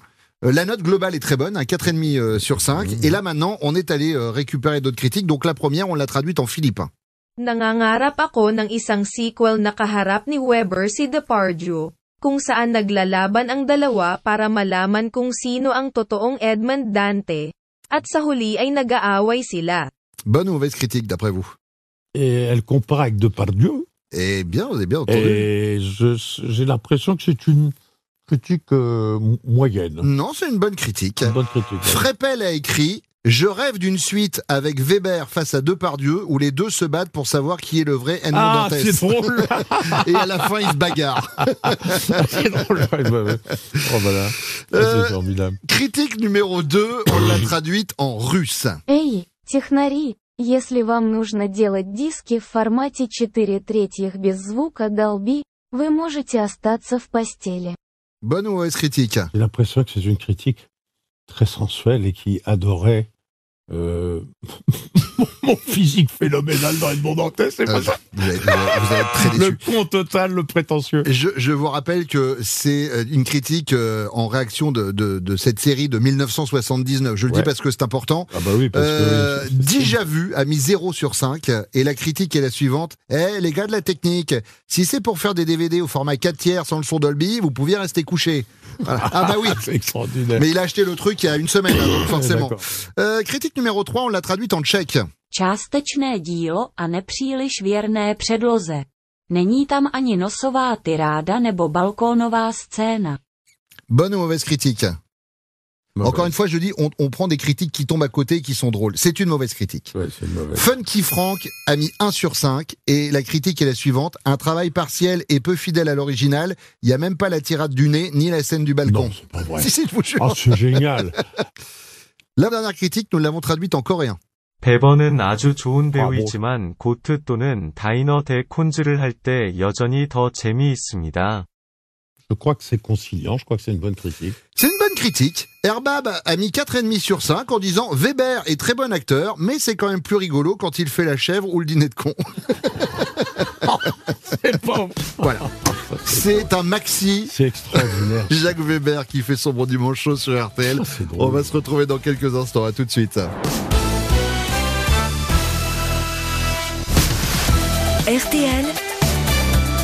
Euh, la note globale est très bonne, un 4,5 euh, sur 5. Et là maintenant, on est allé euh, récupérer d'autres critiques. Donc la première, on l'a traduite en philippin. Nangangarap ako ng isang sequel na kaharap ni Weber si Depardieu, kung saan naglalaban ang dalawa para malaman kung sino ang totoong Edmond Dante, at sa huli ay nag-aaway sila. Bonne ou mauvaise critique d'après vous Et elle compare avec Depardieu. Eh bien, vous avez bien entendu. Et j'ai l'impression que c'est une critique euh, moyenne. Non, c'est une bonne critique. Une bonne critique. ouais. Freppel a écrit Je rêve d'une suite avec Weber face à Depardieu où les deux se battent pour savoir qui est le vrai Edmond Ah, Dantès. c'est drôle. Et à la fin, ils se bagarrent. c'est drôle. ouais, ouais, ouais. Oh, voilà. Ah, Euh, c'est formidable. Critique numéro 2, on l'a traduite en russe. Эй, технари, если вам нужно делать диски в формате 4 третьих без звука Dolby, вы можете остаться в постели. Bonne ou mauvaise critique J'ai l'impression que c'est une critique très sensuelle et qui adorait euh, mon physique phénoménal dans Edmond Dantès, c'est pas Euh, ça vous, allez, vous allez- vous allez être très Le con total, le prétentieux. Je, je vous rappelle que c'est euh, une critique euh, en réaction de, de, de cette série de 1979. Je le dis parce que c'est important. Ah bah oui, parce que Euh, Déjà vu a mis 0 sur 5 et la critique est la suivante. Eh les gars de la technique, si c'est pour faire des DVD au format 4 tiers sans le son Dolby, vous pouviez rester couché. Voilà. Ah bah oui. c'est extraordinaire. Mais il a acheté le truc il y a une semaine, hein, donc forcément. Euh, critique numéro 3, on l'a traduite en tchèque. Částečné dílo a nepříliš věrné předloze. Není tam ani nosová tyráda nebo balkónová scéna. Bonne ou mauvaise critique? Encore une fois, je dis, on, on prend des critiques qui tombent à côté, qui sont drôles. C'est une mauvaise critique. Ouais, c'est une mauvaise. Funky Frank a mis 1 sur 5 et la critique est la suivante. Un travail partiel et peu fidèle à l'original. Il n'y a même pas la tirade du nez ni la scène du balcon. Non, c'est pas vrai. Si, si, je vous jure. Ah, c'est génial. La dernière critique, nous l'avons traduite en coréen. 베번은 아주 좋은 배우이지만 고트 또는 다이너 대 콘즈를 할 때 여전히 더 재미있습니다. Je crois que c'est conciliant, je crois que c'est une bonne critique. C'est une bonne critique. Herbab a mis 4,5 sur 5 en disant Weber est très bon acteur, mais c'est quand même plus rigolo quand il fait la chèvre ou le dîner de con. c'est bon. Voilà. C'est un maxi. C'est extraordinaire. Jacques Weber qui fait son bon dimanche chaud sur RTL. On va se retrouver dans quelques instants. À tout de suite. RTL,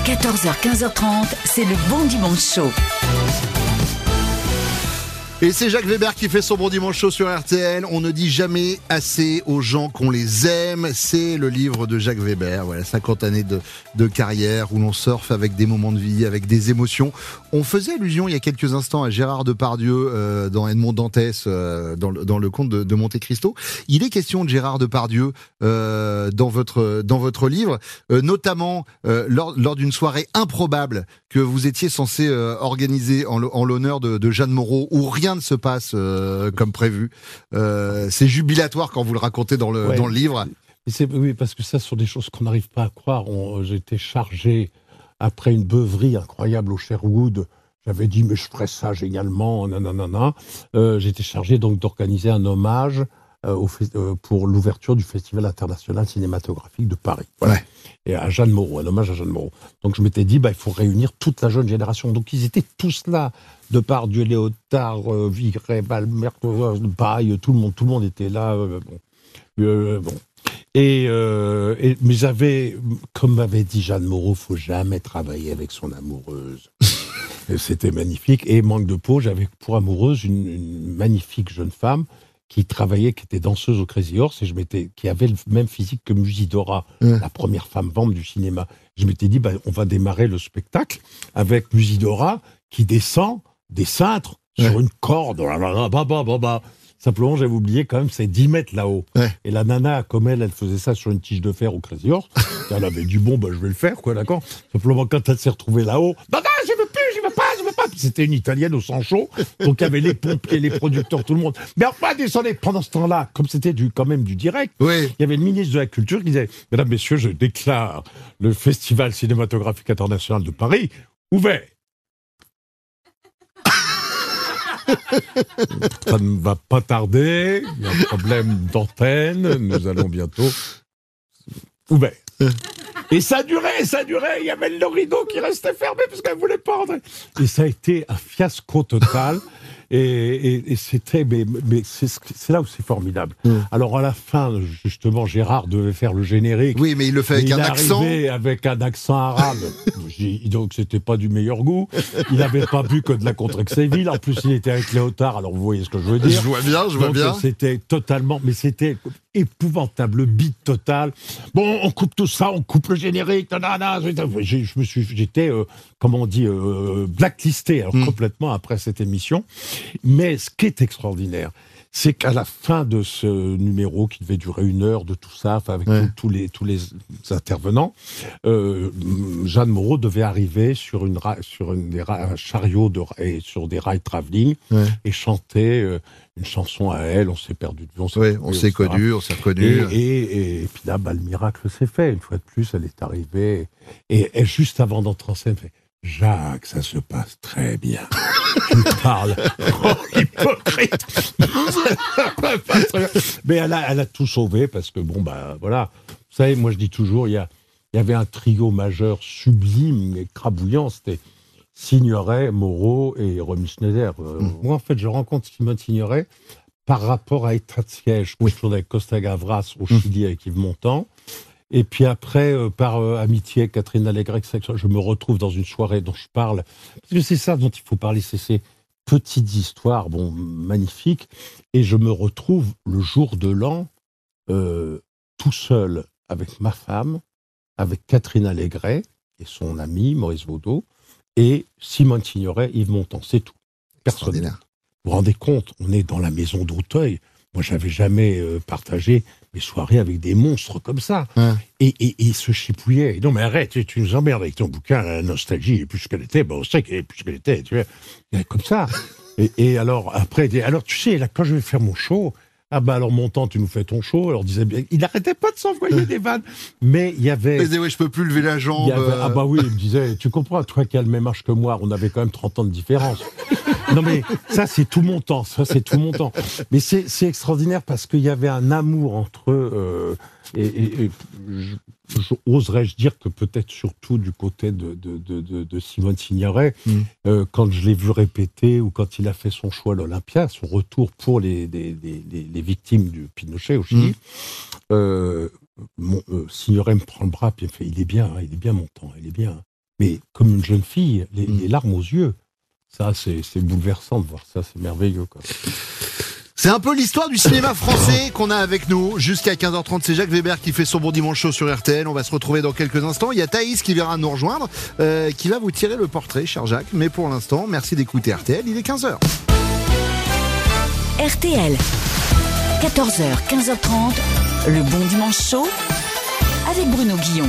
14h, 15h30, c'est le bon dimanche chaud. Et c'est Jacques Weber qui fait son bon dimanche chaud sur RTL. On ne dit jamais assez aux gens qu'on les aime. C'est le livre de Jacques Weber. Voilà, 50 années de, carrière où l'on surfe avec des moments de vie, avec des émotions. On faisait allusion il y a quelques instants à Gérard Depardieu euh, dans Edmond Dantès, euh, dans, le, conte de, de Monte Cristo. Il est question de Gérard Depardieu euh, dans votre dans votre livre, euh, notamment euh, lors, lors d'une soirée improbable que vous étiez censé organiser en, en l'honneur de, de Jeanne Moreau, où rien ne se passe euh, comme prévu. Euh, c'est jubilatoire quand vous le racontez dans le Ouais. dans le livre. Et oui, parce que ça, ce sont des choses qu'on n'arrive pas à croire. On- J'étais chargé, après une beuverie incroyable au Sherwood, j'avais dit, mais je ferais ça génialement, nanana. Euh, J'étais chargé donc d'organiser un hommage euh, au fes- euh, pour l'ouverture du Festival international cinématographique de Paris. Voilà. Et à Jeanne Moreau, un hommage à Jeanne Moreau. Donc je m'étais dit, bah, il faut réunir toute la jeune génération. Donc ils étaient tous là, de par Dieu Léotard, euh, Vigret, Balmer, euh, Baye, tout le monde, tout le monde était là. euh, bon. Euh, bon. Et, euh, et- mais j'avais, comme m'avait dit Jeanne Moreau, faut jamais travailler avec son amoureuse. C'était magnifique. Et manque de peau, j'avais pour amoureuse une, une magnifique jeune femme qui travaillait, qui était danseuse au Crazy Horse, et je m'étais, qui avait le même physique que Musidora, la première femme vente du cinéma. Je m'étais dit, bah, on va démarrer le spectacle avec Musidora qui descend des cintres sur une corde. Oh bah, bah, bah, bah. Simplement, j'avais oublié quand même, c'est 10 mètres là-haut. Et la nana, comme elle, elle faisait ça sur une tige de fer au Crazy Horse. elle avait dit, bon, bah, je vais le faire, quoi, d'accord Simplement, quand elle s'est retrouvée là-haut, je veux plus, je veux pas, je veux pas. Puis C'était une italienne au sang chaud. Donc, il y avait les pompiers, les producteurs, tout le monde. Mais enfin, descendez. Pendant ce temps-là, comme c'était du, quand même du direct, il y avait le ministre de la Culture qui disait, mesdames, messieurs, je déclare le Festival cinématographique international de Paris ouvert. Ça ne va pas tarder. Il y a un problème d'antenne. Nous allons bientôt. Ouvert. Et ça durait, ça durait. Il y avait le rideau qui restait fermé parce qu'elle voulait pas rentrer. Et ça a été un fiasco total. Et, et- et c'était, mais, mais c'est là où c'est formidable. Alors à la fin, justement, Gérard devait faire le générique. Oui, mais il le fait avec il un accent. avec un accent arabe. Donc c'était pas du meilleur goût. Il n'avait pas bu que de la Contrexéville. En plus, il était avec Léotard. Alors vous voyez ce que je veux dire. Je vois bien, je vois Donc, bien. C'était totalement, mais c'était épouvantable, le beat total. Bon, on coupe tout ça, on coupe le générique. nanana. J'ai- Je me suis, j'étais, euh, comment on dit, euh, blacklisté alors, Hmm. complètement après cette émission. Mais ce qui est extraordinaire, c'est qu'à la fin de ce numéro qui devait durer une heure de tout ça, avec Ouais. tous- tous les tous les intervenants, euh, Jeanne Moreau devait arriver sur une sur une, des un chariot de, et sur des rails travelling Ouais. et chanter euh, une chanson à elle. On s'est perdu de vue. On s'est, Ouais, retrouvé, on s'est s'est reconnus. Et, et, et puis là, bah, le miracle s'est fait. Une fois de plus, elle est arrivée. Et, et juste avant d'entrer en scène, elle fait Jacques, ça se passe très bien. Tu me parles. Oh, hypocrite Mais elle a, elle a tout sauvé parce que, bon, bah voilà. Vous savez, moi, je dis toujours, il y, a, il y avait un trio majeur sublime et crabouillant. C'était Signoret, Moreau et Romy Schneider. Euh, Moi, en fait, je rencontre Simone Signoret par rapport à État de siège, que je avec Costa Gavras au Chili avec Yves Montand. Et puis après, euh, par euh, amitié avec Catherine Allégret, je me retrouve dans une soirée dont je parle. Parce que c'est ça dont il faut parler, c'est ces petites histoires, bon, magnifiques. Et je me retrouve le jour de l'an, euh, tout seul avec ma femme, avec Catherine Allégret et son ami Maurice Vaudot, et Simone Signoret, Yves Montand. C'est tout. Personne. Vous vous rendez compte, on est dans la maison d'Auteuil. Moi, j'avais jamais euh, partagé mes soirées avec des monstres comme ça. Et, et, et se chipouillaient. Non, mais arrête, tu, tu nous emmerdes avec ton bouquin, la nostalgie est plus ce qu'elle était. Bon, on sait qu'elle est plus ce qu'elle était, tu vois. Et Comme ça. Et, et alors, après, alors, tu sais, là, quand je vais faire mon show, ah bah alors, mon temps, tu nous fais ton show. Alors, disait bien, il n'arrêtait pas de s'envoyer des vannes. Mais il y avait. Il disait, ouais, je peux plus lever la jambe. Avait- euh. ah bah oui, il me disait, tu comprends, toi qui as le même âge que moi, on avait quand même 30 ans de différence. non mais ça c'est tout mon temps, ça c'est tout mon temps. Mais c'est c'est extraordinaire parce qu'il y avait un amour entre euh, et, et- et je- je- oserais-je dire que peut-être surtout du côté de, de, de, de- Simone Signoret, euh, quand je l'ai vu répéter ou quand il a fait son choix à l'Olympia, son retour pour les, les, les- les- victimes du Pinochet au Chili, euh, mon, euh, Signoret me prend le bras puis il me fait il est bien, hein, il est bien mon temps, il est bien. Mais comme une jeune fille, les, les larmes aux yeux, ça c'est c'est bouleversant de voir ça, c'est merveilleux. Quoi. C'est un peu l'histoire du cinéma français qu'on a avec nous. Jusqu'à 15h30, c'est Jacques Weber qui fait son bon dimanche chaud sur RTL. On va se retrouver dans quelques instants. Il y a Thaïs qui viendra nous rejoindre, euh, qui va vous tirer le portrait, cher Jacques. Mais pour l'instant, merci d'écouter RTL. Il est 15h. RTL. 14h, 15h30. Le bon dimanche chaud avec Bruno Guillon.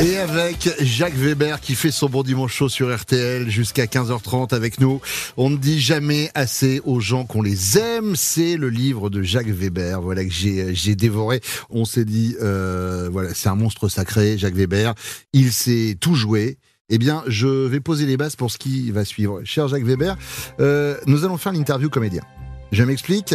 Et avec Jacques Weber qui fait son bon dimanche chaud sur RTL jusqu'à 15h30 avec nous. On ne dit jamais assez aux gens qu'on les aime. C'est le livre de Jacques Weber, voilà que j'ai j'ai dévoré. On s'est dit, euh, voilà, c'est un monstre sacré, Jacques Weber. Il sait tout jouer. Eh bien, je vais poser les bases pour ce qui va suivre. Cher Jacques Weber, euh, nous allons faire l'interview comédien. Je m'explique.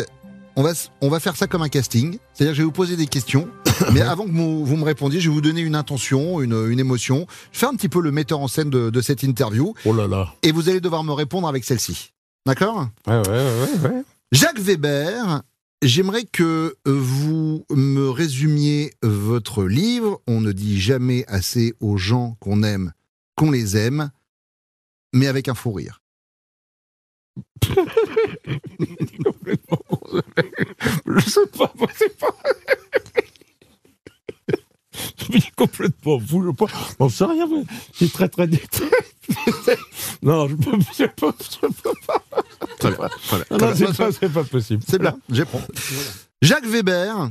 On va, on va faire ça comme un casting. C'est-à-dire je vais vous poser des questions. mais avant que vous, vous me répondiez, je vais vous donner une intention, une, une émotion. Je fais un petit peu le metteur en scène de, de cette interview. Oh là là. Et vous allez devoir me répondre avec celle-ci. D'accord? Ouais, ouais, ouais, ouais. Jacques Weber, j'aimerais que vous me résumiez votre livre. On ne dit jamais assez aux gens qu'on aime, qu'on les aime, mais avec un fou rire. Je sais pas, c'est pas. Complètement fou, je pas. On sait rien, mais c'est très très détaillé. Non, je peux, je peux, je peux pas. Très bien. Voilà. Non, c'est pas, c'est pas possible. C'est bien, j'apprends. Jacques Weber,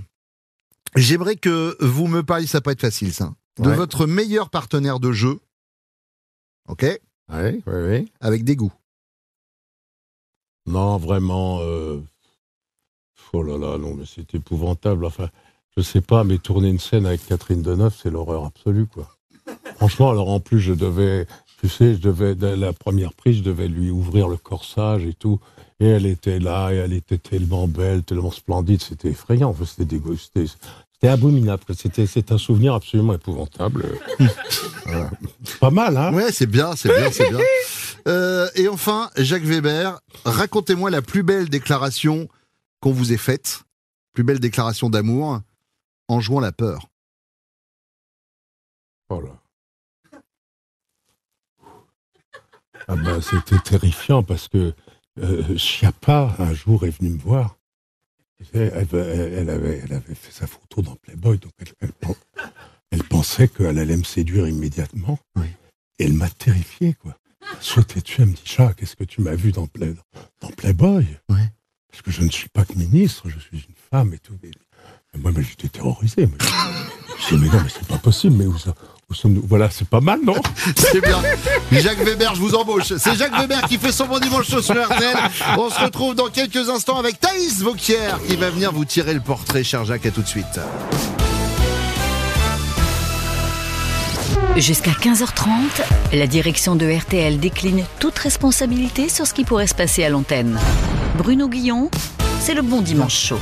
j'aimerais que vous me parliez, ça peut être facile ça, de Ouais. votre meilleur partenaire de jeu. Ok? Oui, oui, oui. Avec des goûts. Non, vraiment. euh, Oh là là, non, mais c'est épouvantable. Enfin, je sais pas, mais tourner une scène avec Catherine Deneuve, c'est l'horreur absolue, quoi. Franchement, alors en plus, je devais Tu sais, je devais, de la première prise, je devais lui ouvrir le corsage et tout. Et elle était là, et elle était tellement belle, tellement splendide, c'était effrayant. C'était dégueu, c'était abominable. C'était, c'est un souvenir absolument épouvantable. Voilà. Pas mal, hein? Ouais, c'est bien, c'est bien, c'est bien. Euh, et enfin, Jacques Weber, racontez-moi la plus belle déclaration qu'on vous ait faite, plus belle déclaration d'amour, en jouant la peur. Oh là. Ah ben, c'était terrifiant parce que euh, Chiappa, un jour, est venu me voir. Tu Elle, avait, elle avait fait sa photo dans Playboy, donc elle, elle pen- elle pensait qu'elle allait me séduire immédiatement. Et elle m'a terrifié, quoi. Souhaitais-tu, elle me dit, Jacques, est-ce que tu m'as vu dans, Play- dans Playboy? Parce que je ne suis pas que ministre, je suis une femme et tout. Moi, mais j'étais terrorisé. Mais, je dis, mais non, mais c'est pas possible, mais où, ça- où sommes-nous? Voilà, c'est pas mal, non? C'est bien. Jacques Weber, je vous embauche. C'est Jacques Weber qui fait son bon dimanche chaud sur RTL. On se retrouve dans quelques instants avec Thaïs Vauquier qui va venir vous tirer le portrait, cher Jacques. À tout de suite. Jusqu'à 15h30, la direction de RTL décline toute responsabilité sur ce qui pourrait se passer à l'antenne. Bruno Guillon, c'est le bon dimanche chaud.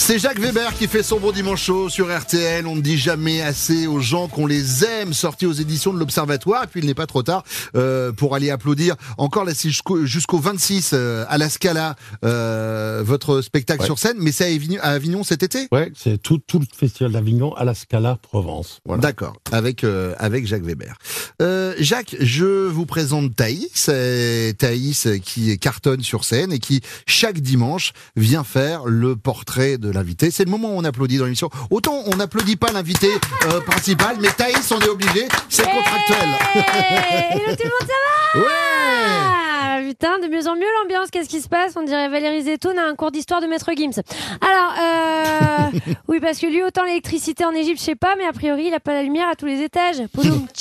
C'est Jacques Weber qui fait son bon dimanche chaud sur RTL. On ne dit jamais assez aux gens qu'on les aime. Sorti aux éditions de l'Observatoire. Et puis il n'est pas trop tard euh, pour aller applaudir encore jusqu'au jusqu'au 26 euh, à la Scala euh, votre spectacle Ouais. sur scène. Mais c'est à Avignon, à Avignon cet été? Ouais, c'est tout, tout le festival d'Avignon à la Scala Provence. Voilà. D'accord, avec euh, avec Jacques Weber. Euh, Jacques, je vous présente Thaïs, euh, Thaïs qui cartonne sur scène et qui chaque dimanche vient faire le portrait de l'invité. C'est le moment où on applaudit dans l'émission. Autant on n'applaudit pas l'invité euh, principal, mais Thaïs, on est obligé, c'est contractuel. Hello tout le monde, ça va Ouais Ah, Putain, de mieux en mieux l'ambiance. Qu'est-ce qui se passe On dirait Valérie Zetoun a un cours d'histoire de Maître Gims. Alors, euh... oui, parce que lui, autant l'électricité en Égypte, je sais pas, mais a priori, il a pas la lumière à tous les étages. Pouloum.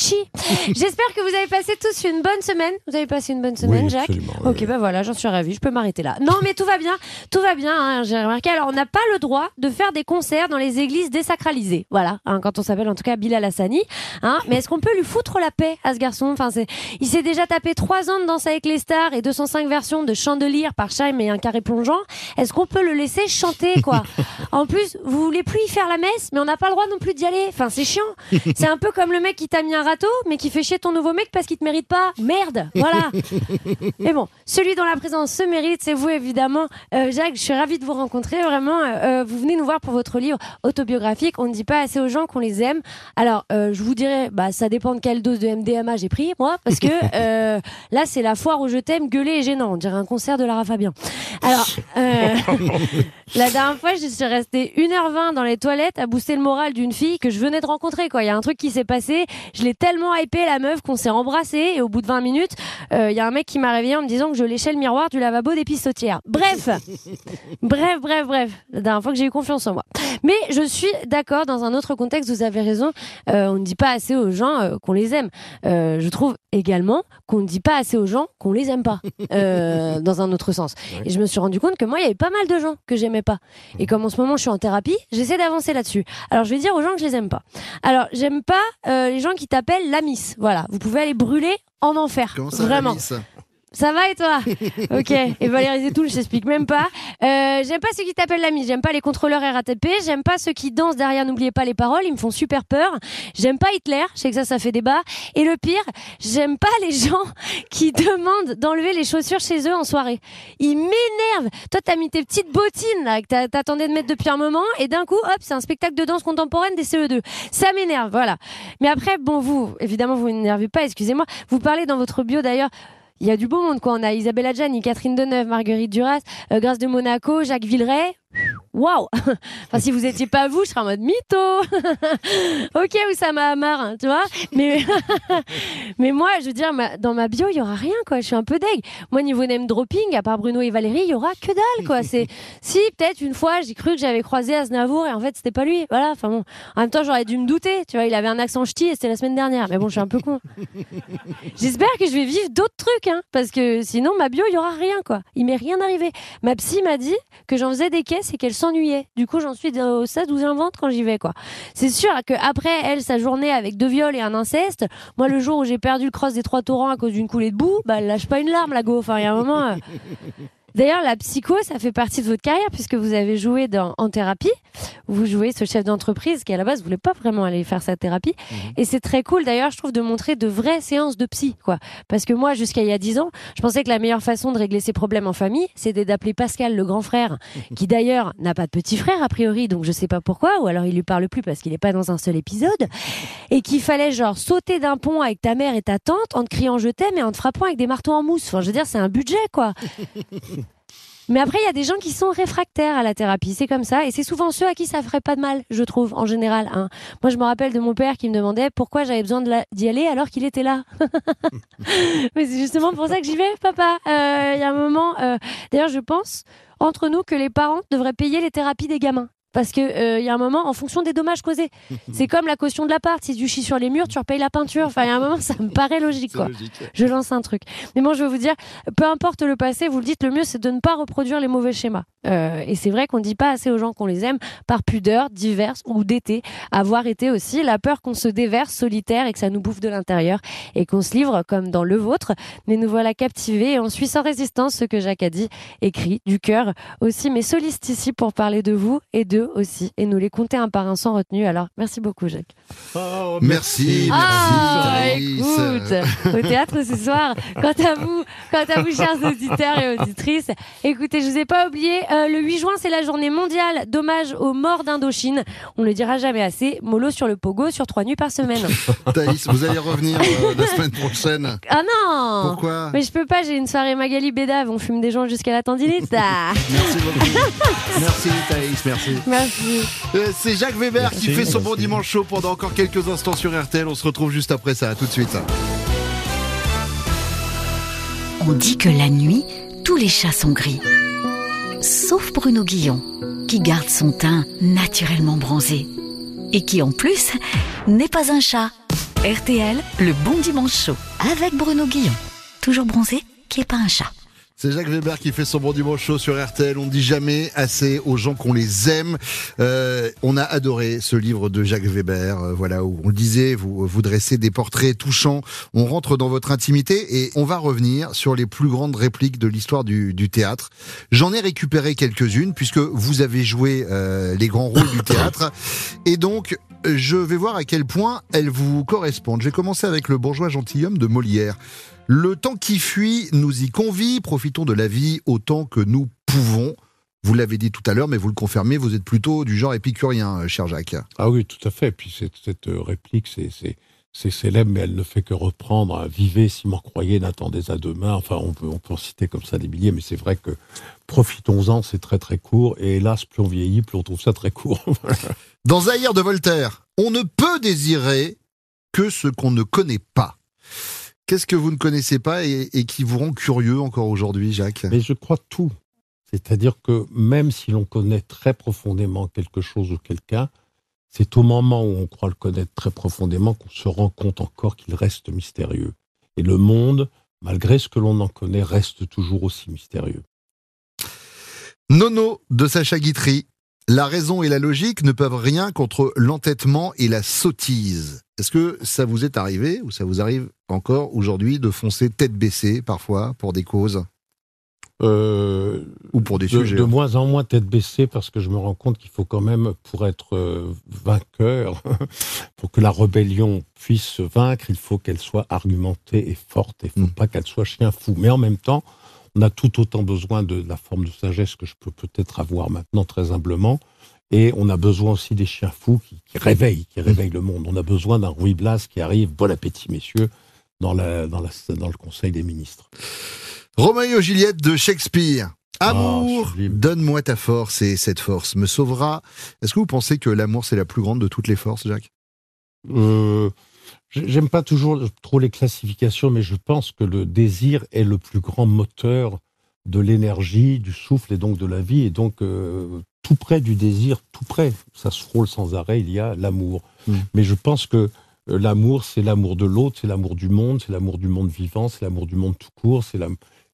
J'espère que vous avez passé tous une bonne semaine. Vous avez passé une bonne semaine, Oui, Jacques Ok, bah voilà, j'en suis ravie. Je peux m'arrêter là. Non, mais tout va bien. Tout va bien, hein, j'ai remarqué. Alors, on n'a pas le droit de faire des concerts dans les églises désacralisées. Voilà, hein, quand on s'appelle en tout cas Bilal Hassani. Hein, mais est-ce qu'on peut lui foutre la paix à ce garçon? Enfin. Il s'est déjà tapé 3 ans de Danse avec les stars et 205 versions de Chandelier par Chaim et un carré plongeant. Est-ce qu'on peut le laisser chanter, quoi En plus, vous voulez plus y faire la messe, mais on n'a pas le droit non plus d'y aller. Enfin, c'est chiant. C'est un peu comme le mec qui t'a mis un râteau, mais qui fait chier ton nouveau mec parce qu'il te mérite pas. Merde, voilà. Mais bon, celui dont la présence se mérite, c'est vous évidemment. Euh, Jacques, je suis ravie de vous rencontrer. Vraiment, euh, vous venez nous voir pour votre livre autobiographique. On ne dit pas assez aux gens qu'on les aime. Alors, euh, je vous dirais, bah, ça dépend de quelle dose de MDMA j'ai pris, moi, parce que euh, là, c'est la foire où je t'aime, gueuler et gênant. On dirait un concert de Lara Fabian. Alors, euh, la dernière fois, je suis restée 1h20 dans les toilettes à booster le moral d'une fille que je venais de rencontrer. Quoi, il y a un truc qui s'est passé. Je l'ai tellement hypé la meuf qu'on s'est embrassé et au bout de 20 minutes, euh, il y a un mec qui m'a réveillé en me disant que je léchais le miroir du lavabo des pissotières. Bref, bref, bref, bref. La dernière fois que j'ai eu confiance en moi. Mais je suis d'accord dans un autre contexte. Vous avez raison. Euh, on ne dit pas assez aux gens qu'on les aime. Je trouve également qu'on ne dit pas assez aux gens qu'on les aime pas. Euh, dans un autre sens. Et je me suis rendu compte que moi, il y avait pas mal de gens que j'aimais pas. Et comme en ce moment, je suis en thérapie, j'essaie d'avancer là-dessus. Alors, je vais dire aux gens que je les aime pas. Alors, j'aime pas euh, les gens qui t'appellent la miss. Voilà, vous pouvez aller brûler en enfer. Comment ça, Vraiment. la miss? Ça va et toi Ok. Et Valérie Zetoun, je t'explique même pas. Euh, j'aime pas ceux qui t'appellent la mise. J'aime pas les contrôleurs RATP. J'aime pas ceux qui dansent derrière. N'oubliez pas les paroles. Ils me font super peur. J'aime pas Hitler. Je sais que ça, ça fait débat. Et le pire, j'aime pas les gens qui demandent d'enlever les chaussures chez eux en soirée. Ils m'énervent. Toi, t'as mis tes petites bottines là que t'a- t'attendais de mettre depuis un moment, et d'un coup, hop, c'est un spectacle de danse contemporaine des CE2. Ça m'énerve. Voilà. Mais après, bon, vous, évidemment, vous n'énervez pas. Excusez-moi. Vous parlez dans votre bio d'ailleurs. Il y a du beau monde, quoi. On a Isabelle Adjani, Catherine Deneuve, Marguerite Duras, euh, Grâce de Monaco, Jacques Villeray. Waouh Enfin, si vous étiez pas vous, je serais en mode mytho Ok, Oussama Hamar, hein, tu vois Mais, mais moi, je veux dire, ma- dans ma bio, il y aura rien, quoi. Je suis un peu deg. Moi, niveau name dropping, à part Bruno et Valérie, il y aura que dalle, quoi. C'est Si, peut-être, une fois, j'ai cru que j'avais croisé Aznavour et en fait, c'était pas lui. Voilà, enfin bon. En même temps, j'aurais dû me douter, tu vois. Il avait un accent ch'ti et c'était la semaine dernière. Mais bon, je suis un peu con. J'espère que je vais vivre d'autres trucs, hein, parce que sinon, ma bio, il y aura rien, quoi. Il m'est rien arrivé. Ma psy m'a dit que j'en faisais des et qu'elle s'en s'ennuyait. Du coup, j'en suis au stade où j'invente quand j'y vais, quoi. C'est sûr que après elle, sa journée avec deux viols et un inceste, moi, le jour où j'ai perdu le cross des trois torrents à cause d'une coulée de boue, bah, elle lâche pas une larme, la go. Enfin, il y a un moment. euh, D'ailleurs, la psycho, ça fait partie de votre carrière puisque vous avez joué dans, en thérapie. Vous jouez ce chef d'entreprise qui, à la base, voulait pas vraiment aller faire sa thérapie. Et c'est très cool, d'ailleurs, je trouve, de montrer de vraies séances de psy, quoi. Parce que moi, jusqu'à il y a 10 ans, je pensais que la meilleure façon de régler ses problèmes en famille, c'était d'appeler Pascal, le grand frère, qui d'ailleurs n'a pas de petit frère, a priori, donc je sais pas pourquoi, ou alors il lui parle plus parce qu'il est pas dans un seul épisode, et qu'il fallait, genre, sauter d'un pont avec ta mère et ta tante en te criant je t'aime et en te frappant avec des marteaux en mousse. Enfin, je veux dire, c'est un budget, quoi. Mais après, il y a des gens qui sont réfractaires à la thérapie. C'est comme ça. Et c'est souvent ceux à qui ça ferait pas de mal, je trouve, en général. hein. Moi, je me rappelle de mon père qui me demandait pourquoi j'avais besoin d'y aller alors qu'il était là. Mais c'est justement pour ça que j'y vais, papa. Euh, Il y a un moment, euh, d'ailleurs, je pense, entre nous, que les parents devraient payer les thérapies des gamins. Parce que euh, il y a un moment, en fonction des dommages causés, c'est comme la caution de l'appart. Si tu chies sur les murs, tu repayes la peinture. Enfin, il y a un moment, ça me paraît logique, quoi. Je lance un truc. Mais moi, je veux vous dire, peu importe le passé, vous le dites, le mieux, c'est de ne pas reproduire les mauvais schémas. Euh, et c'est vrai qu'on dit pas assez aux gens qu'on les aime par pudeur, diverse ou d'été. Avoir été aussi la peur qu'on se déverse solitaire et que ça nous bouffe de l'intérieur et qu'on se livre comme dans le vôtre. Mais nous voilà captivés et on suit sans résistance ce que Jacques a dit, écrit du cœur aussi mes solistes ici pour parler de vous et d'eux aussi et nous les compter un par un sans retenue. Alors, merci beaucoup, Jacques. Merci, Ah, merci. écoute, au théâtre ce soir. Quant à vous, quant à vous, chers auditeurs et auditrices, écoutez, je vous ai pas oublié, euh, le 8 juin, c'est la journée mondiale d'hommage aux morts d'Indochine. On le dira jamais assez. Mollo sur le pogo sur trois nuits par semaine. Thaïs, vous allez revenir euh, la semaine prochaine. Ah non Pourquoi Mais je peux pas, j'ai une soirée Magali Bédave, on fume des gens jusqu'à la tendinite. Ah. Merci beaucoup. Merci Thaïs, merci. Merci. Euh, C'est Jacques Weber qui fait son bon dimanche chaud pendant encore quelques instants sur RTL. On se retrouve juste après ça. À tout de suite. On dit que la nuit, tous les chats sont gris. Sauf Bruno Guillon, qui garde son teint naturellement bronzé. Et qui en plus n'est pas un chat. RTL, le bon dimanche chaud. Avec Bruno Guillon. Toujours bronzé, qui est pas un chat. C'est Jacques Weber qui fait son bon dimanche chaud sur RTL. On ne dit jamais assez aux gens qu'on les aime. Euh, on a adoré ce livre de Jacques Weber. euh, voilà où on le disait, vous vous dressez des portraits touchants. On rentre dans votre intimité et on va revenir sur les plus grandes répliques de l'histoire du, théâtre. J'en ai récupéré quelques-unes puisque vous avez joué euh, les grands rôles du théâtre et donc je vais voir à quel point elles vous correspondent. Je vais commencer avec le bourgeois gentilhomme de Molière. Le temps qui fuit nous y convie, profitons de la vie autant que nous pouvons. Vous l'avez dit tout à l'heure, mais vous le confirmez, vous êtes plutôt du genre épicurien, euh, cher Jacques. Ah oui, tout à fait. Puis cette, cette euh, réplique, c'est, c'est, célèbre, mais elle ne fait que reprendre un Vivez si m'en croyez, n'attendez à demain. Enfin, on peut, on peut en citer comme ça des milliers, mais c'est vrai que profitons-en, c'est très très court. Et hélas, plus on vieillit, plus on trouve ça très court. Voilà. Dans Zahir de Voltaire, on ne peut désirer que ce qu'on ne connaît pas. Qu'est-ce que vous ne connaissez pas et, et qui vous rend curieux encore aujourd'hui, Jacques? Mais je crois tout. C'est-à-dire que même si l'on connaît très profondément quelque chose ou quelqu'un, c'est au moment où on croit le connaître très profondément qu'on se rend compte encore qu'il reste mystérieux. Et le monde, malgré ce que l'on en connaît, reste toujours aussi mystérieux. Nono de Sacha Guitry. La raison et la logique ne peuvent rien contre l'entêtement et la sottise. Est-ce que ça vous est arrivé ou ça vous arrive encore aujourd'hui de foncer tête baissée parfois pour des causes? Euh, Ou pour des de, sujets de moins en moins tête baissée parce que je me rends compte qu'il faut quand même, pour être euh, vainqueur, pour que la rébellion puisse se vaincre, il faut qu'elle soit argumentée et forte. Il ne faut pas qu'elle soit chien fou. Mais en même temps, on a tout autant besoin de la forme de sagesse que je peux peut-être avoir maintenant très humblement. Et on a besoin aussi des chiens fous qui, qui réveillent, qui réveillent le monde. On a besoin d'un Ruy Blas qui arrive, bon appétit messieurs, dans, la, dans, la, dans le Conseil des ministres. Roméo et Juliette de Shakespeare. Amour, donne-moi ta force et cette force me sauvera. Est-ce que vous pensez que l'amour c'est la plus grande de toutes les forces, Jacques? Euh, J'aime pas toujours trop les classifications, mais je pense que le désir est le plus grand moteur de l'énergie, du souffle et donc de la vie. Et donc, euh, tout près du désir, tout près, ça se frôle sans arrêt, il y a l'amour. Mais je pense que euh, l'amour, c'est l'amour de l'autre, c'est l'amour du monde, c'est l'amour du monde vivant, c'est l'amour du monde tout court, c'est la-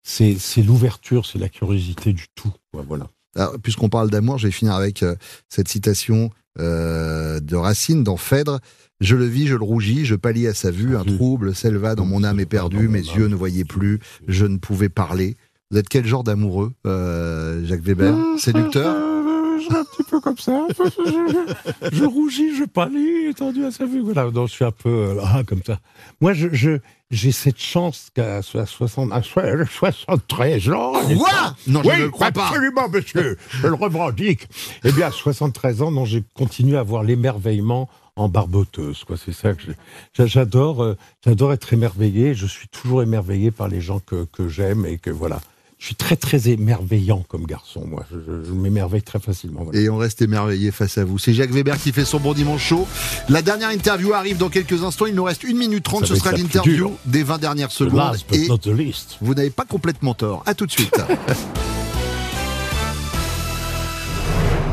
c'est c'est l'ouverture, c'est la curiosité du tout. Ouais, Voilà. Alors, Puisqu'on parle d'amour, je vais finir avec euh, cette citation euh, de Racine dans Phèdre. Je le vis, je le rougis, je pâlis à sa vue, un trouble s'éleva dans mon âme éperdue, mes yeux ne voyaient plus, je ne pouvais parler. Vous êtes quel genre d'amoureux, euh, Jacques Weber? Séducteur? Petit peu comme ça. Je, je rougis, je pâlis, étendu à sa vue. Voilà, donc je suis un peu euh, là, comme ça. Moi, je, je- j'ai cette chance qu'à so- 60, à so- 73 ans. Quoi? Non, je oui, ne le crois pas. Absolument, monsieur. Je le revendique. Eh bien, à 73 ans, non, j'ai continué à avoir l'émerveillement en barboteuse. Quoi. C'est ça que j'adore. euh, j'adore être émerveillé. Je suis toujours émerveillé par les gens que, que j'aime et que voilà. Je suis très très émerveillant comme garçon. Moi, je, je- je m'émerveille très facilement. voilà. Et on reste émerveillé face à vous. C'est Jacques Weber qui fait son bon dimanche chaud. La dernière interview arrive dans quelques instants. Il nous reste 1 minute 30. Ça Ce sera l'interview des 20 dernières The secondes. last but Et not the least. vous n'avez pas complètement tort. À tout de suite.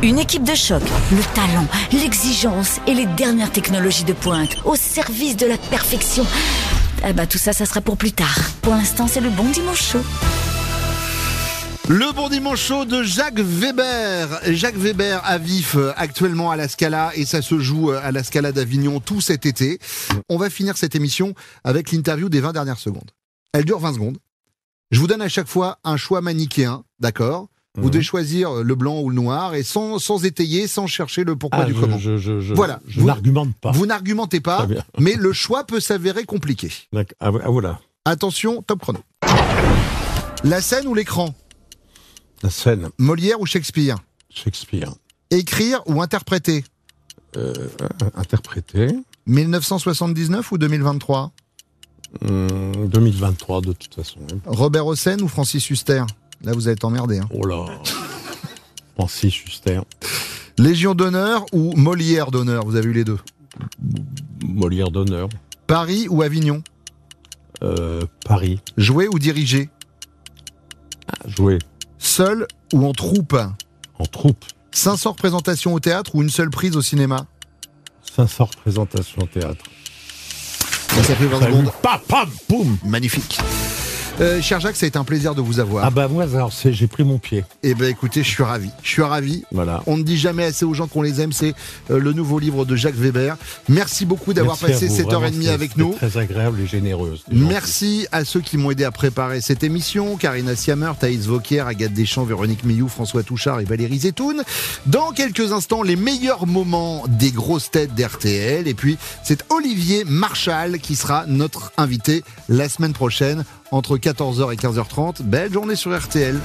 Une équipe de choc, le talent, l'exigence et les dernières technologies de pointe au service de la perfection. Ah bah tout ça, ça sera pour plus tard. Pour l'instant, c'est le bon dimanche chaud. Le bon dimanche chaud de Jacques Weber. Jacques Weber à vif euh, actuellement à la Scala et ça se joue euh, à la Scala d'Avignon tout cet été. On va finir cette émission avec l'interview des 20 dernières secondes. Elle dure 20 secondes. Je vous donne à chaque fois un choix manichéen, d'accord? Vous Mhm. devez choisir le blanc ou le noir et sans, sans étayer, sans chercher le pourquoi Ah, du je- comment. je- je- je- voilà. je Vous- n'argumente pas. Vous n'argumentez pas, mais le choix peut s'avérer compliqué. D'accord. Ah, ah, voilà. Attention, top chrono. La scène ou l'écran? La scène. Molière ou Shakespeare Shakespeare. Écrire ou interpréter Euh, interprété. 1979 ou 2023 Hum, 2023 de toute façon. Robert Hossein ou Francis Huster? Là, vous êtes emmerdé. hein. Oh là. Francis Huster. Légion d'honneur ou Molière d'honneur? Vous avez eu les deux. Molière d'honneur. Paris ou Avignon? Euh, Paris. Jouer ou diriger? Jouer. Seul ou en troupe En troupe. 500 représentations au théâtre ou une seule prise au cinéma 500 représentations au théâtre. Ça, fait 20 Salut. secondes. Pam, pam, boum. Magnifique. Euh, cher Jacques, ça a été un plaisir de vous avoir. Ah bah moi, alors, c'est- j'ai pris mon pied. Eh ben écoutez, je suis ravi. Je suis ravi. Voilà. On ne dit jamais assez aux gens qu'on les aime. C'est euh, le nouveau livre de Jacques Weber. Merci beaucoup d'avoir passé vous. cette heure et demie avec nous. Très agréable et gentil. Merci à ceux qui m'ont aidé à préparer cette émission. Karina Siamer, Thaïs Vauquier, Agathe Deschamps, Véronique Millou, François Touchard et Valérie Zetoun. Dans quelques instants, les meilleurs moments des grosses têtes d'RTL. Et puis, c'est Olivier Marchal qui sera notre invité la semaine prochaine entre 14h et 15h30. Belle journée sur RTL.